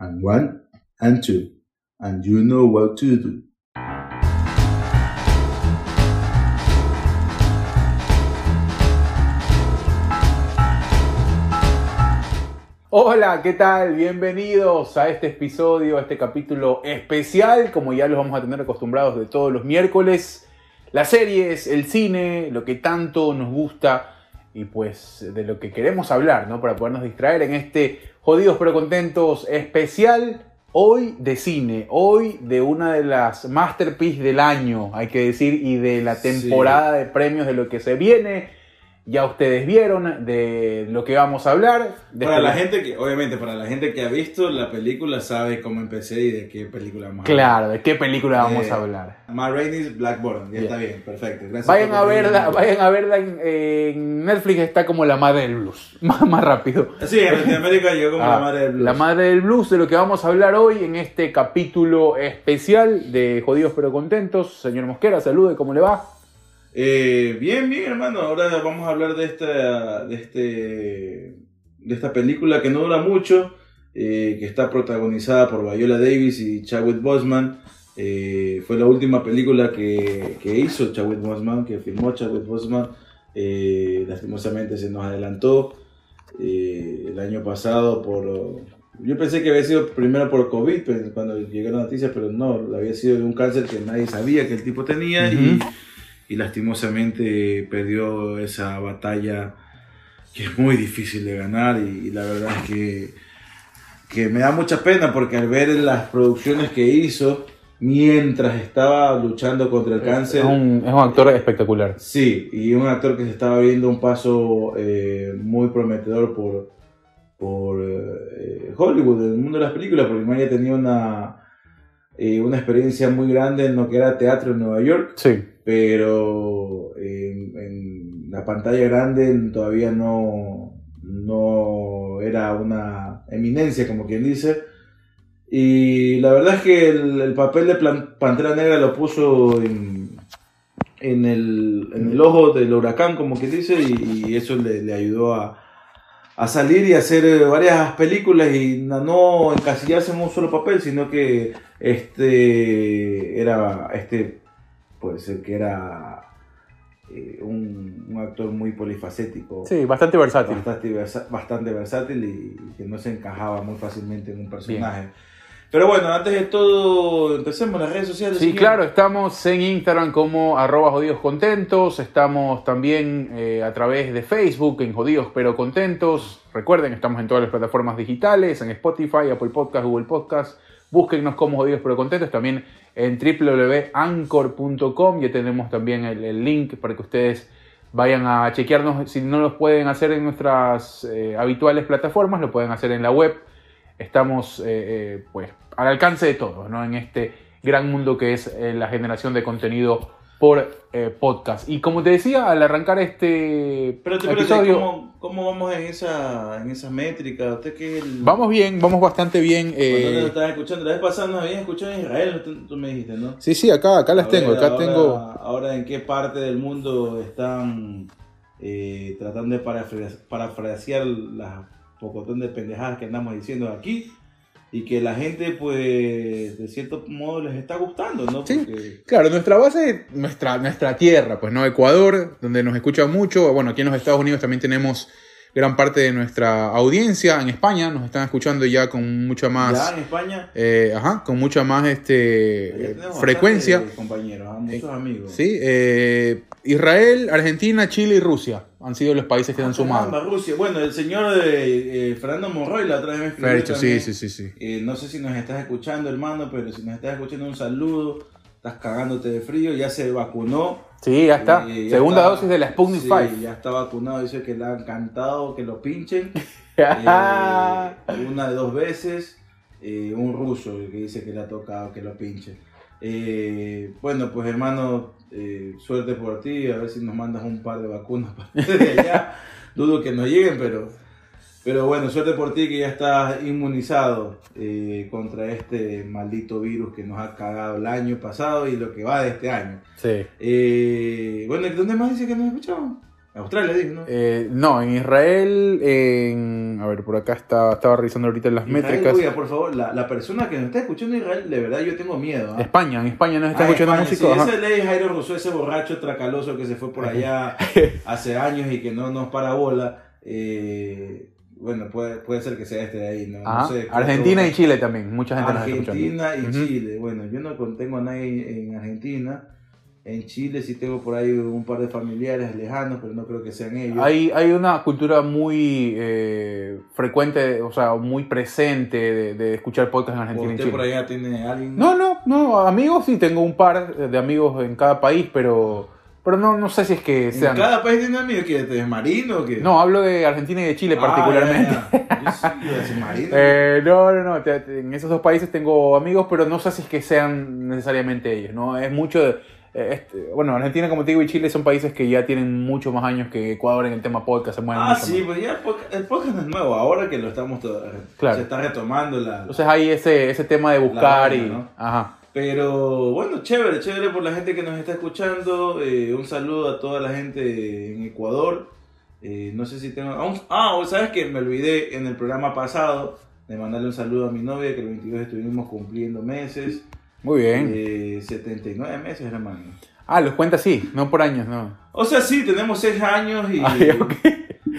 and one and two, and you know what to do. Hola, ¿qué tal? Bienvenidos a este episodio, a este capítulo especial, como ya los vamos a tener acostumbrados de todos los miércoles. Las series, el cine, lo que tanto nos gusta y pues de lo que queremos hablar, ¿no? Para podernos distraer en este Jodidos pero Contentos especial, hoy de cine, hoy de una de las masterpieces del año, hay que decir, y de la temporada de premios de lo que se viene ya ustedes vieron de lo que vamos a hablar. Para la gente que, obviamente, para la gente que ha visto la película sabe cómo empecé y de qué película vamos a hablar. Claro, de qué película vamos a eh, hablar. Ma Rainey's Blackboard, ya está bien, perfecto. Gracias vayan, a verla, vayan a verla en, Netflix, está como la madre del blues, más, más rápido. Sí, en Latinoamérica llegó como la ah, madre del blues. La madre del blues, de lo que vamos a hablar hoy en este capítulo especial de Jodidos pero Contentos. Señor Mosquera, salude, ¿cómo le va? Eh, bien, bien, hermano. Ahora vamos a hablar de esta, de este, de esta película que no dura mucho, eh, que está protagonizada por Viola Davis y Chadwick Boseman. Eh, fue la última película que, que hizo Chadwick Boseman, que filmó Chadwick Boseman. lastimosamente se nos adelantó el año pasado por... Yo pensé que había sido primero por COVID pues, cuando llegó la noticia, pero no, había sido de un cáncer que nadie sabía que el tipo tenía y y lastimosamente perdió esa batalla que es muy difícil de ganar y, la verdad es que, que, me da mucha pena porque al ver las producciones que hizo mientras estaba luchando contra el cáncer... Es un, es un actor espectacular. Sí, y un actor que se estaba viendo un paso eh, muy prometedor por, por eh, Hollywood, en el mundo de las películas, porque Maya tenía una, eh, una experiencia muy grande en lo que era teatro en Nueva York. Sí pero en, la pantalla grande todavía no, no era una eminencia, como quien dice. Y la verdad es que el, papel de Pantera Negra lo puso en, en, el, ojo del huracán, como quien dice, y, eso le, ayudó a, a, salir y hacer varias películas y no encasillarse en un solo papel, sino que este era este puede ser que era eh, un, actor muy polifacético. Sí, bastante versátil. Bastante, versátil y, que no se encajaba muy fácilmente en un personaje. Pero bueno, antes de todo, empecemos las redes sociales. Sí, claro, estamos en Instagram como arroba jodidos contentos, estamos también eh, a través de Facebook en jodidos pero contentos. Recuerden, estamos en todas las plataformas digitales, en Spotify, Apple Podcast, Google Podcast. Búsquennos como jodidos pero contentos. También en www.anchor.com. Ya tenemos también el, link para que ustedes vayan a chequearnos. Si no los pueden hacer en nuestras eh, habituales plataformas, lo pueden hacer en la web. Estamos eh, pues al alcance de todos, ¿no? En este gran mundo que es la generación de contenido por eh, podcast. Y como te decía, al arrancar este Pero te episodio... ¿cómo, vamos en esa, en esa métrica? ¿Usted qué Vamos bien, vamos bastante bien. Eh... Te escuchando, la vez pasada nos habían escuchado en Israel, tú, me dijiste, ¿no? Sí, sí, acá, acá las tengo, acá ahora, tengo... Ahora, ¿en qué parte del mundo están eh, tratando de parafrasear las pocotón de pendejadas que andamos diciendo aquí? Y que la gente, pues, de cierto modo les está gustando, ¿no? Sí, claro, nuestra base, nuestra, nuestra tierra, pues, ¿no? Ecuador, donde nos escuchan mucho. Bueno, aquí en los Estados Unidos también tenemos gran parte de nuestra audiencia. En España nos están escuchando ya con mucha más. Ya en España. Eh, ajá, con mucha más este frecuencia. Compañeros, ¿ah? muchos amigos. Sí, eh, Israel, Argentina, Chile y Rusia han sido los países que han sumado. Rusia. Bueno, el señor de, eh, Fernando Monroy la otra vez me sí, sí, sí, sí. no sé si nos estás escuchando, hermano, pero si nos estás escuchando, un saludo. Estás cagándote de frío, ya se vacunó Sí, ya está. Segunda dosis de la Sputnik sí, ya está vacunado. Dice que le ha encantado que lo pinchen. Eh, una de dos veces. Eh, un ruso que dice que le ha tocado que lo pinchen. Eh, bueno, pues hermano, suerte por ti. A ver si nos mandas un par de vacunas para allá. Dudo que nos lleguen, pero pero bueno, suerte por ti que ya estás inmunizado eh, contra este maldito virus que nos ha cagado el año pasado y lo que va de este año. Sí. Eh, bueno, ¿dónde más dice que nos escuchamos? Australia, digo, ¿no? Eh, no, en Israel, en... A ver, por acá está, estaba revisando ahorita las Israel, métricas. oiga, por favor, la, la persona que nos está escuchando en Israel, de verdad yo tengo miedo. ¿ah? España, en España nos está Ah, escuchando España, músico. Sí, ese ley Jairo Rousseau, ese borracho tracaloso que se fue por allá hace años y que no nos para bola. eh, bueno, puede, puede ser que sea este de ahí, ¿no? Sé, Argentina y Chile también, mucha gente nos está Argentina y. Chile. Bueno, yo no contengo a nadie en Argentina. En Chile sí tengo por ahí un par de familiares lejanos, pero no creo que sean ellos. Hay, hay una cultura muy eh, frecuente, o sea, muy presente de, de escuchar podcast en ¿O Argentina y usted Chile. por allá tiene alguien? No, no, no, amigos sí, tengo un par de amigos en cada país, pero, pero no, no sé si es que ¿En sean... cada país tiene amigos que es marino o qué? No, hablo de Argentina y de Chile Ah, particularmente. ya, ya. Yo sí marino. Eh, no, no, no. En esos dos países tengo amigos, pero no sé si es que sean necesariamente ellos, ¿no? Es mucho. de- eh, este, bueno, Argentina, como te digo, y Chile son países que ya tienen mucho más años que Ecuador en el tema podcast. Se mueven Ah, sí, más. pues ya el podcast- el podcast no es nuevo, ahora que lo estamos todo, Claro. se está retomando la... Entonces hay ese, ese tema de buscar vaina, y. ¿no? Ajá. Pero bueno, chévere, chévere por la gente que nos está escuchando. eh, un saludo a toda la gente en Ecuador. Eh, no sé si tengo... Ah, ¿sabes que Me olvidé en el programa pasado de mandarle un saludo a mi novia que el 22 estuvimos cumpliendo meses. Muy bien. Eh, 79 meses, hermano. Ah, los cuenta así, no por años, no. O sea, sí, tenemos 6 años y... Ay, ok.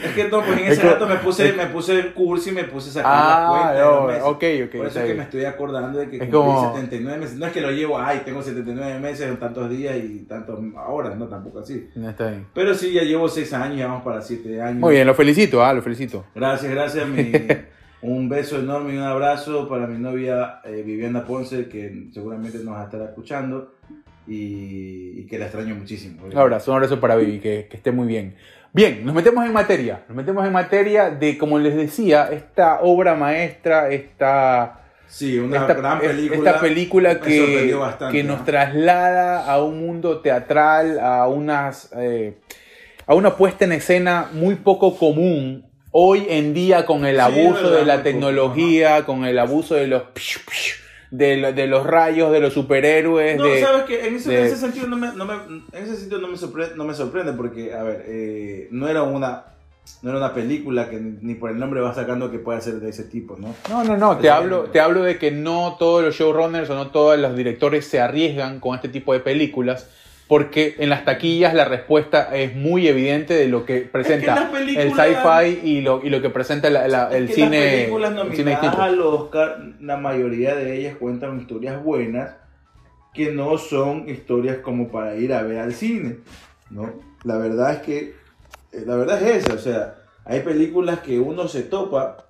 Es que no, pues en Es ese rato me puse, me puse el curso y me puse a sacar Ah, no, meses. ok, ok. Por eso es que me estoy acordando de que Es cumplí como- 79 meses. No es que lo llevo, ay, tengo 79 meses en tantos días y tantas horas, no, tampoco así. No, está bien. Pero sí, ya llevo 6 años, ya vamos para 7 años. Muy bien, lo felicito, ah, lo felicito. Gracias, gracias. mi- un beso enorme y un abrazo para mi novia eh, Viviana Ponce, que seguramente nos va a estar escuchando y, y que la extraño muchísimo. Un abrazo, un abrazo para Vivi, que, que esté muy bien. Bien, nos metemos en materia. Nos metemos en materia de, como les decía, esta obra maestra, esta, Sí, una esta, gran película. esta película que, bastante, que ¿no? nos traslada a un mundo teatral, a, unas, eh, a una puesta en escena muy poco común hoy en día con el abuso de la poco, tecnología, con el abuso de los... De, lo- de los rayos, de los superhéroes, No, de... sabes que en ese, de- en ese sentido no me, no me- en ese sentido no me sorprende, no me sorprende porque, a ver, eh, no era una no era una película que ni, por el nombre vas sacando que pueda ser de ese tipo, ¿no? No, no, no, te hablo, te hablo de que no todos los showrunners o no todos los directores se arriesgan con este tipo de películas porque en las taquillas la respuesta es muy evidente de lo que presenta el sci-fi y lo, y lo que presenta la- la- Es el, que cine, Las películas el cine al Oscar, la mayoría de ellas cuentan historias buenas que no son historias como para ir a ver al cine, ¿no? La verdad es que, eh, la verdad es esa, o sea, hay películas que uno se topa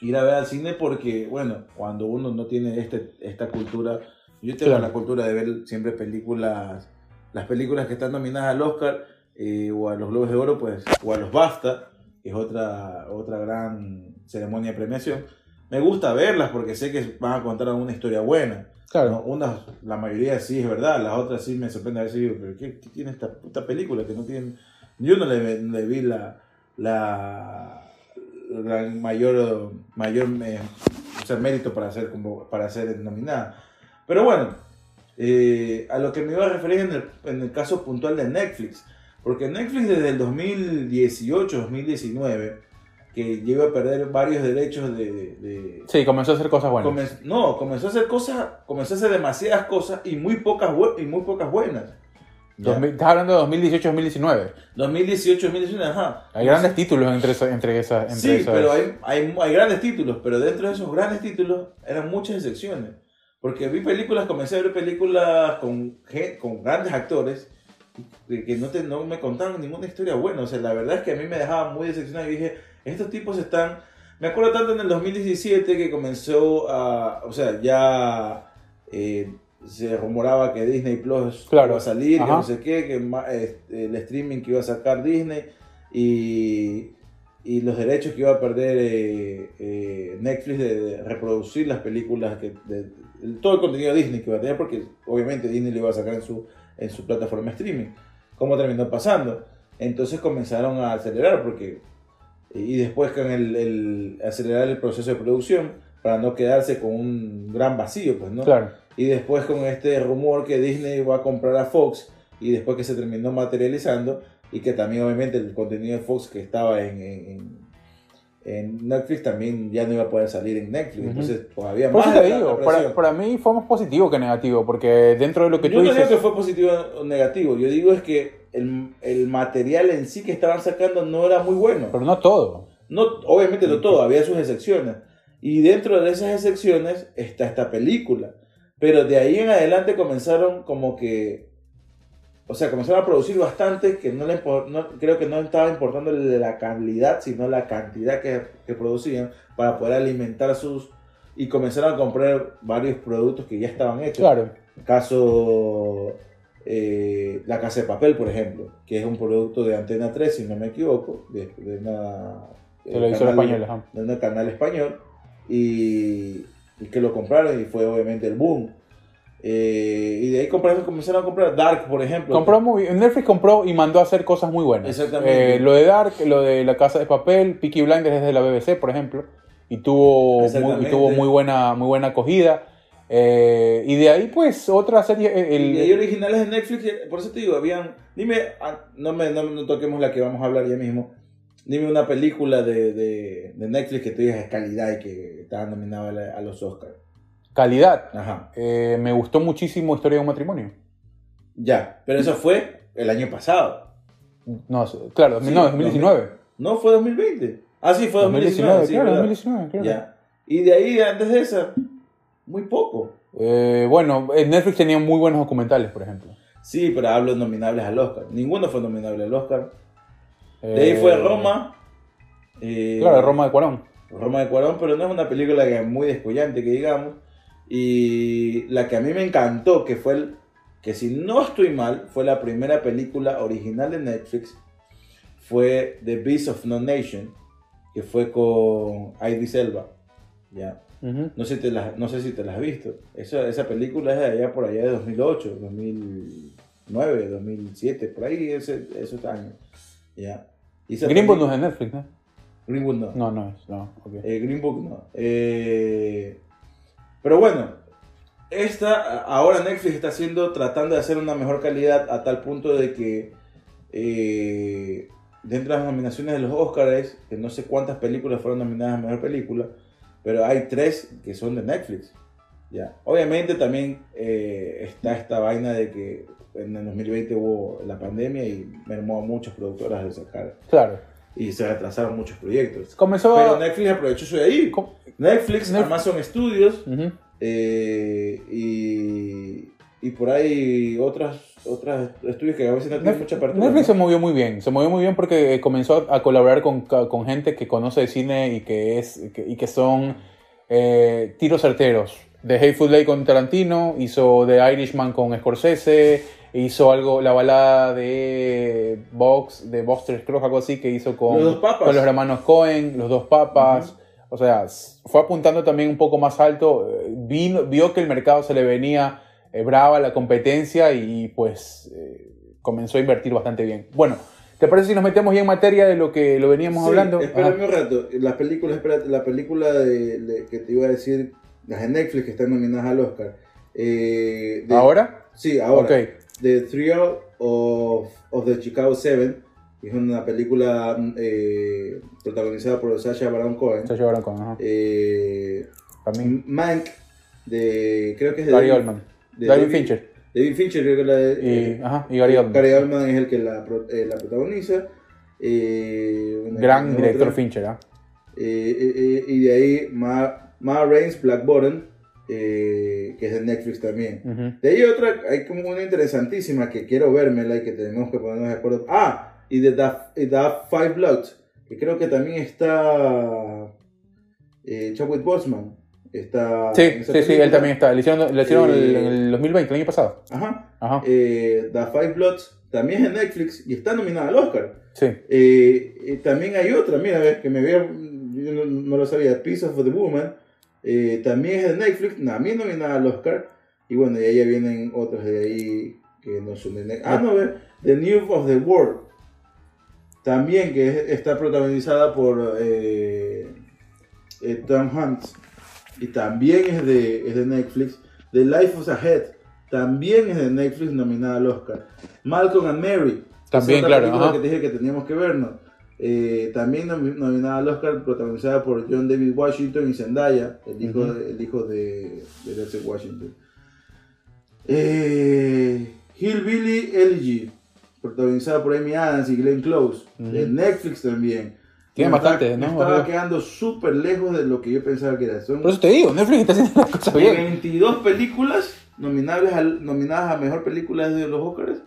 ir a ver al cine porque, bueno, cuando uno no tiene este, esta cultura, yo tengo Claro. la cultura de ver siempre películas, las películas que están nominadas al Oscar eh, o a los Globos de Oro, pues, o a los BAFTA, que es otra, otra gran ceremonia de premiación. Me gusta verlas porque sé que van a contar una historia buena. ¿no? Claro. Unas, la mayoría sí es verdad, las otras sí me sorprende a veces digo, pero ¿qué, qué tiene esta puta película que no tiene? Yo no le, le vi la, la, la mayor, mayor eh, o sea, mérito para ser, como, para ser nominada. Pero bueno, eh, a lo que me iba a referir en el, en el caso puntual de Netflix, porque Netflix desde el 2018-2019, que llegó a perder varios derechos de- de- Sí, comenzó a hacer cosas buenas. Comen- no, comenzó a hacer cosas, comenzó a hacer demasiadas cosas y muy pocas, y muy pocas buenas. 2000 estás hablando de 2018-2019. 2018, 2019, ajá. Hay grandes títulos entre, esa- entre esas. Entre Sí, esas- pero hay, hay, hay grandes títulos, pero dentro de esos grandes títulos eran muchas excepciones. Porque vi películas, comencé a ver películas con, con grandes actores que no, te, no me contaban ninguna historia buena. O sea, la verdad es que a mí me dejaba muy decepcionado y dije, estos tipos están... Me acuerdo tanto en el 2017 que comenzó a... O sea, ya eh, se rumoraba que Disney Plus Claro. iba a salir, que no sé qué, que este, el streaming que iba a sacar Disney y, y los derechos que iba a perder eh, eh, Netflix de, de reproducir las películas, que, de, el- todo el contenido de Disney que iba a tener, porque obviamente Disney lo iba a sacar en su, en su plataforma streaming. ¿Cómo terminó pasando? Entonces comenzaron a acelerar, porque y después con el, el acelerar el proceso de producción para no quedarse con un gran vacío, pues, ¿no? Claro. Y después con este rumor que Disney va a comprar a Fox y después que se terminó materializando, y que también obviamente el contenido de Fox que estaba en, en, en Netflix también ya no iba a poder salir en Netflix, entonces todavía Por más te la- digo, para, para mí fue más positivo que negativo, porque dentro de lo que Yo tú no dices... digo que fue positivo o negativo, yo digo es que el, el material en sí que estaban sacando no era muy bueno. Pero no todo. No, obviamente no todo, había sus excepciones. Y dentro de esas excepciones está esta película. Pero de ahí en adelante comenzaron como que... O sea, comenzaron a producir bastante que no le no- creo que no estaba importando la calidad, sino la cantidad que, que producían para poder alimentar sus... Y comenzaron a comprar varios productos que ya estaban hechos. Claro. Caso eh, La Casa de Papel, por ejemplo, que es un producto de Antena 3, si no me equivoco, de, de una... eh, Televisor canal- español, ajá. de un canal español, y, y que lo compraron y fue obviamente el boom. Eh, y de ahí compraron, comenzaron a comprar Dark, por ejemplo. Compró muy, Netflix compró y mandó a hacer cosas muy buenas. Exactamente. Eh, lo de Dark, lo de La Casa de Papel, Peaky Blinders es de la BBC, por ejemplo, y tuvo, muy, y tuvo muy buena muy buena acogida. Eh, y de ahí, pues, otra serie. el- Y hay originales de Netflix, por eso te digo, habían. Dime, ah, no, me, no, no toquemos la que vamos a hablar ya mismo. Dime una película de, de, de Netflix que tú digas es calidad y que estaba nominada a los Oscars. Calidad. Ajá. Eh, me gustó muchísimo Historia de un matrimonio. Ya, pero eso fue el año pasado. No, claro, Sí, no, 2019. No fue 2020. Ah, sí, fue 2019. sí, claro, ¿verdad? 2019, claro. Ya. Y de ahí, antes de esa, muy poco. Eh, bueno, eh, Netflix tenía muy buenos documentales, por ejemplo. Sí, pero hablo nominables al Oscar. Ninguno fue nominable al Oscar. Eh, De ahí fue Roma. eh, Claro, Roma de Cuarón. Roma de Cuarón, pero no es una película que es muy descollante, que digamos. Y la que a mí me encantó, que fue el, que si no estoy mal, fue la primera película original de Netflix, fue The Beast of No Nation, que fue con Idris Elba. Ya. No sé, si te la- no sé si te la has visto. Esa, esa película es de allá por allá de 2008, 2009, 2007, por ahí ese, esos años. Ya. Y esa Green Book no es de Netflix, ¿no? Green Book no. No, no es, no. ok. Eh, Green Book no. Eh, pero bueno, esta ahora Netflix está haciendo, tratando de hacer una mejor calidad a tal punto de que eh, dentro de las nominaciones de los Oscars, que no sé cuántas películas fueron nominadas a mejor película, pero hay tres que son de Netflix. Ya. Obviamente también eh, está esta vaina de que en el 2020 hubo la pandemia y mermó a muchas productoras de sacar Claro. Y se retrasaron muchos proyectos. Comenzó. Pero Netflix aprovechó eso de ahí. com- Netflix, Netf- Amazon Studios Ujú. eh, y, y por ahí otras, otras estudios que a veces no tienen mucha apertura. Netflix ¿no? se movió muy bien, se movió muy bien porque comenzó a colaborar con, con gente que conoce de cine y que, es, y que son eh, tiros certeros. De Hateful Eight con Tarantino, hizo The Irishman con Scorsese, hizo algo, la balada de Box, de Buster Scruggs, algo así, que hizo con Los con los hermanos Cohen, los dos papas. O sea, fue apuntando también un poco más alto. eh, Vino, vio que el mercado se le venía eh, brava la competencia y pues eh, comenzó a invertir bastante bien. Bueno, ¿te parece si nos metemos ya en materia de lo que lo veníamos Sí, hablando? Espérame Ajá. un rato. Las películas, espérate, la película de, de- que te iba a decir, las de Netflix que están nominadas al Oscar. Eh, de- ¿Ahora? Sí, ahora. Ok. The Thrill of, of the Chicago Seven. que Es una película eh, protagonizada por Sacha Baron Cohen. Se llevaron con, ajá. Eh, También. Mank, de. Creo que es de. Gary Oldman. de David David- Fincher. David Fincher, creo que la de. Y, eh, ajá, y Gary Oldman. Gary Oldman es el que la, eh, la protagoniza. Eh, Gran otra. director Fincher, ¿ah? Eh, eh, eh, y de ahí Ma, Ma Rainey's Black Bottom, eh, que es de Netflix también. De ahí otra, hay como una interesantísima que quiero vermela y que tenemos que ponernos de acuerdo. Ah, y de The Five Bloods, que creo que también está eh, Chadwick Boseman. Está Sí, en sí, sí, él también está. Le hicieron, le hicieron Eh, en el 2020, el año pasado. Ajá. Ajá. Eh, The Five Bloods también es de Netflix y está nominada al Oscar. Sí. Eh, eh, también hay otra, mira, ves, que me había, yo no, no lo sabía, Piece of the Woman, eh, también es de Netflix, también nominada al Oscar, y bueno, y ahí ya vienen otras de ahí que no son de Netflix. Ah, no, The News of the World, también que es- está protagonizada por eh, eh, Tom Hanks, y también es de, es de Netflix. The Life of a Head, también es de Netflix, nominada al Oscar. Malcolm and Mary, También, claro, ajá. que te dije que teníamos que vernos. Eh, también nomi- nominada al Oscar, protagonizada por John David Washington y Zendaya, el hijo, de, el hijo de, de Denzel Washington. Eh, Hillbilly Elegy, protagonizada por Amy Adams y Glenn Close, de. Netflix también. Tiene bastante, estaba- ¿no? Me estaba quedando súper lejos de lo que yo pensaba que era. Son Por eso te digo, Netflix está haciendo las cosas bien. 22 películas nominables nominadas a mejor película de los Oscars.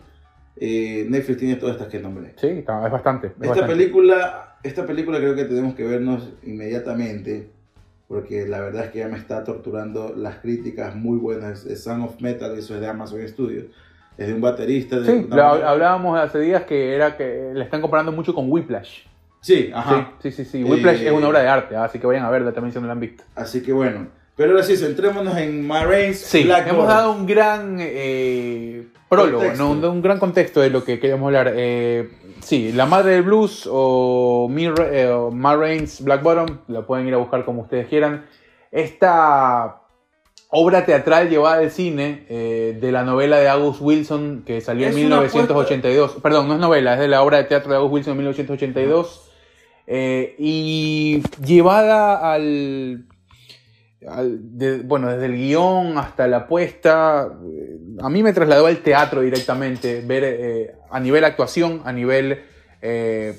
Eh, Netflix tiene todas estas que nombré. Sí, es bastante. es Esta bastante. película, esta película creo que tenemos que vernos inmediatamente, porque la verdad es que ya me está torturando las críticas muy buenas. Es Sound of Metal, eso es de Amazon Studios. Es de un baterista. De Sí, hablábamos hace días que era que le están comparando mucho con Whiplash. Sí, ajá. Sí, sí, sí, sí. Whiplash Eh, es una obra de arte, así que vayan a verla también si no la han visto. Así que bueno. Pero ahora sí, centrémonos en Ma Rainey's Sí, Black hemos Bottom. dado un gran eh, prólogo, Contexto. ¿no? un, un gran contexto de lo que queríamos hablar. Eh, sí, La Madre del Blues o, eh, o Ma Rainey's Black Bottom, la pueden ir a buscar como ustedes quieran. Esta obra teatral llevada al cine eh, de la novela de August Wilson que salió Es en una 1982. Perdón, no es novela, es de la obra de teatro de August Wilson en 1982. eh, y llevada al- de- bueno, desde el guion hasta la puesta, eh, a mí me trasladó al teatro directamente, ver eh, a nivel actuación, a nivel, eh,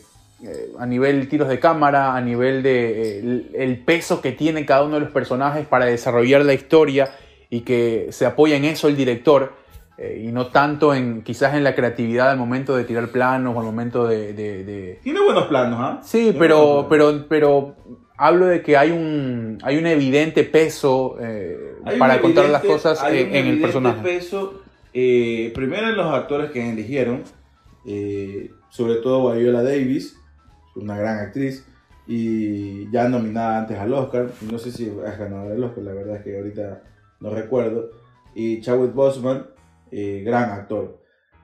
a nivel tiros de cámara, a nivel de el, el peso que tiene cada uno de los personajes para desarrollar la historia y que se apoya en eso el director. eh, y no tanto en quizás en la creatividad al momento de tirar planos o al momento de- de- de, Tiene buenos planos, ¿ah? Sí, pero, pero, pero hablo de que hay un, hay un evidente peso eh, para contar las evidente- cosas hay en, un en el evidente personaje. peso, eh, primero en los actores que eligieron, eh, sobre todo Viola Davis, una gran actriz, y ya nominada antes al Oscar, no sé si es ganadora del Oscar, la verdad es que ahorita no recuerdo, y Chadwick Boseman, eh, gran actor.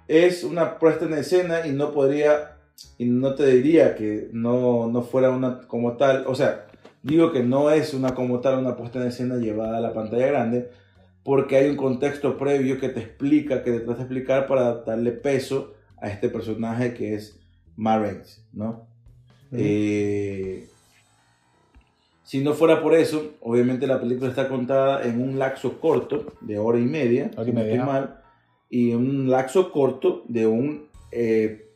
Es una puesta en escena y no podría, y no te diría que no, no fuera una como tal, o sea, digo que no es una como tal una puesta en escena llevada a la pantalla grande, porque hay un contexto previo que te explica, que te trata de explicar para darle peso a este personaje que es Ma Rainey's, ¿no? Eh, si no fuera por eso, obviamente la película está contada en un lapso corto de hora y media, Hora y media. mal, y un lapso corto de un eh,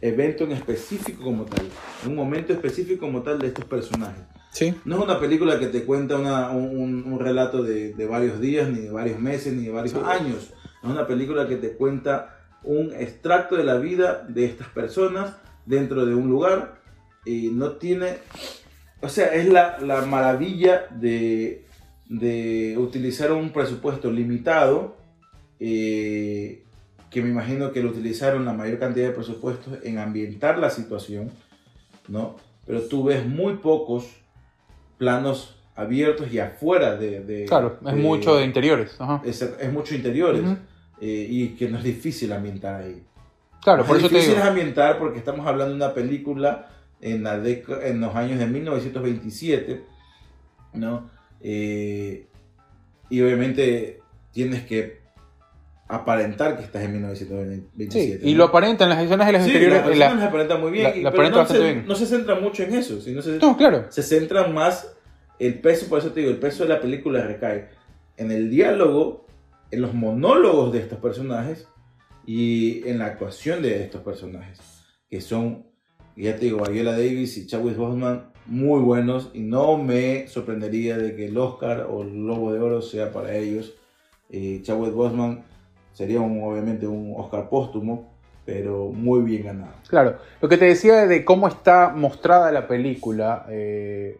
evento en específico como tal, un momento específico como tal de estos personajes. Sí. No es una película que te cuenta una- un, un relato de, de varios días, ni de varios meses, ni de varios Sí. años. Es una película que te cuenta un extracto de la vida de estas personas dentro de un lugar y no tiene... O sea, es la, la maravilla de, de utilizar un presupuesto limitado, eh, que me imagino que lo utilizaron la mayor cantidad de presupuestos en ambientar la situación, ¿no? Pero tú ves muy pocos planos abiertos y afuera de... de- Claro, es de- mucho de interiores. Ajá. Es, es mucho interiores Ujú. eh, y que no es difícil ambientar ahí. Claro, por es eso te difícil digo. ambientar porque estamos hablando de una película en, la en los años de 1927, ¿no? Eh, y obviamente tienes que aparentar que estás en Sí, 1927. y lo aparentan las escenas de las Sí, interiores. las la- las aparentan muy bien, la- y- la pero aparentan no se, bien. no se centra mucho en eso, sino se, No, claro. se centra más el peso, por eso te digo, el peso de la película recae en el diálogo, en los monólogos de estos personajes y en la actuación de estos personajes, que son, ya te digo, Viola Davis y Chadwick Boseman muy buenos y no me sorprendería de que el Oscar o el Globo de Oro sea para ellos. Eh, Chadwick Boseman sería obviamente un Oscar póstumo, pero muy bien ganado. Claro, lo que te decía de cómo está mostrada la película eh,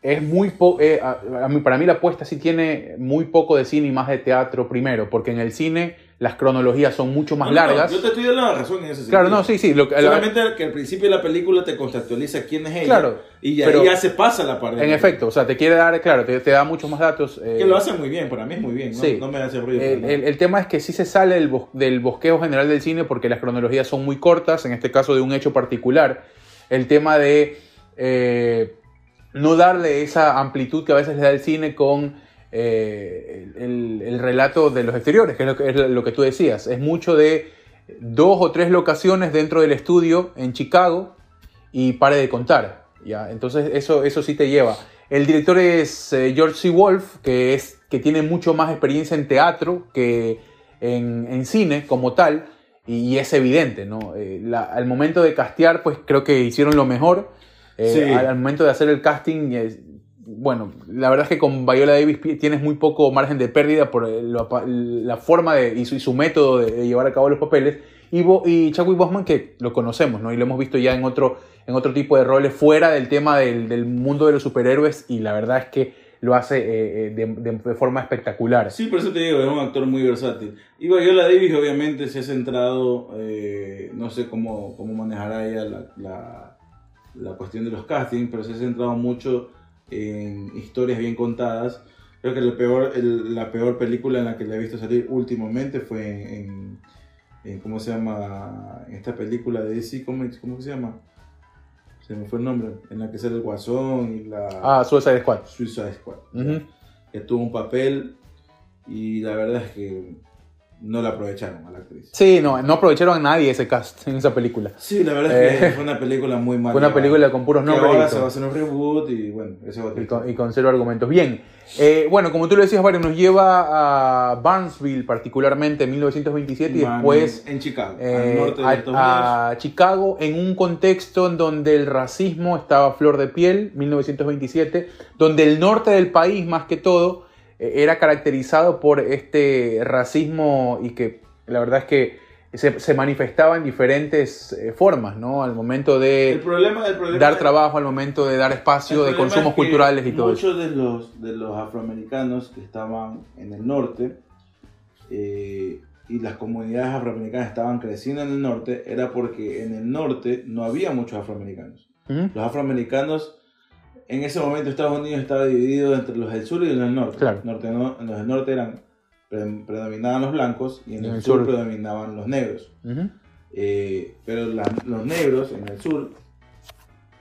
es muy eh, a, para mí la apuesta sí tiene muy poco de cine y más de teatro primero, porque en el cine las cronologías son mucho más No, no, no, largas. yo te estoy dando la razón en ese sentido. claro, no, sí, sí. Lo, Solamente que al principio de la película te contextualiza quién es ella. Claro, Y ya, pero- ya se pasa la parte. en efecto, o sea, te quiere dar, claro, te, te da muchos más datos. eh, Que lo hace muy bien, para mí es muy bien. No, Sí. no me hace ruido. El, tema es que sí se sale del bosqueo general del cine porque las cronologías son muy cortas, en este caso de un hecho particular. El tema de eh, no darle esa amplitud que a veces le da el cine con eh, el, el relato de los exteriores, que es lo que, es lo que tú decías. Es mucho de dos o tres locaciones dentro del estudio en Chicago y pare de contar. ¿ya? Entonces eso, eso sí te lleva. El director es eh, George C. Wolf, que, es, que tiene mucho más experiencia en teatro que en, en cine como tal, y, y es evidente, ¿no? Eh, la- al momento de castear, pues creo que hicieron lo mejor. Eh, Sí. al, al momento de hacer el casting, bueno, la verdad es que con Viola Davis tienes muy poco margen de pérdida por eh, apa- la forma de, y, su, y su método de, llevar a cabo los papeles. Y, Bo- y Chadwick Boseman, que lo conocemos, ¿no? Y lo hemos visto ya en otro, en otro tipo de roles fuera del tema del, del mundo de los superhéroes. Y la verdad es que lo hace eh, eh, de, de- de forma espectacular. Sí, por eso te digo, es un actor muy versátil. Y Viola Davis obviamente se ha centrado, eh, no sé cómo, cómo manejará ella la, la, la cuestión de los castings, pero se ha centrado mucho en historias bien contadas. Creo que el peor, el- la peor película en la que la he visto salir últimamente fue en, en- en, ¿cómo se llama? En esta película de DC Comics, ¿cómo se llama? Se me fue el nombre, en la que sale el Guasón y la Ah, Suicide Squad. Suicide Squad Ujú. que tuvo un papel y la verdad es que no la aprovecharon a la actriz. Sí, no, no aprovecharon a nadie ese cast en esa película. Sí, la verdad es que Eh, fue una película muy mala. Fue una película con puros nombres. ahora se va a hacer un reboot y bueno, eso va a Y con, y con cero argumentos. Bien, eh, bueno, como tú lo decías, Mario, nos lleva a Barnesville, particularmente en 1927, y después en Chicago, eh, al norte de a, Estados Unidos. a Chicago, en un contexto en donde el racismo estaba a flor de piel, 1927, donde el norte del país, más que todo, era caracterizado por este racismo y que la verdad es que se, se manifestaba en diferentes eh, formas, ¿no? Al momento de el problema, el problema dar trabajo, al momento de dar espacio, de consumos es que culturales y todo eso. Muchos de los, de los afroamericanos que estaban en el norte eh, y las comunidades afroamericanas estaban creciendo en el norte era porque en el norte no había muchos afroamericanos. Los afroamericanos, en ese momento Estados Unidos estaba dividido entre los del sur y los del norte. Claro. Norte no- los del norte eran, pre- predominaban los blancos y en Y el, el sur, predominaban los negros. Ujú. Eh, pero la- los negros en el sur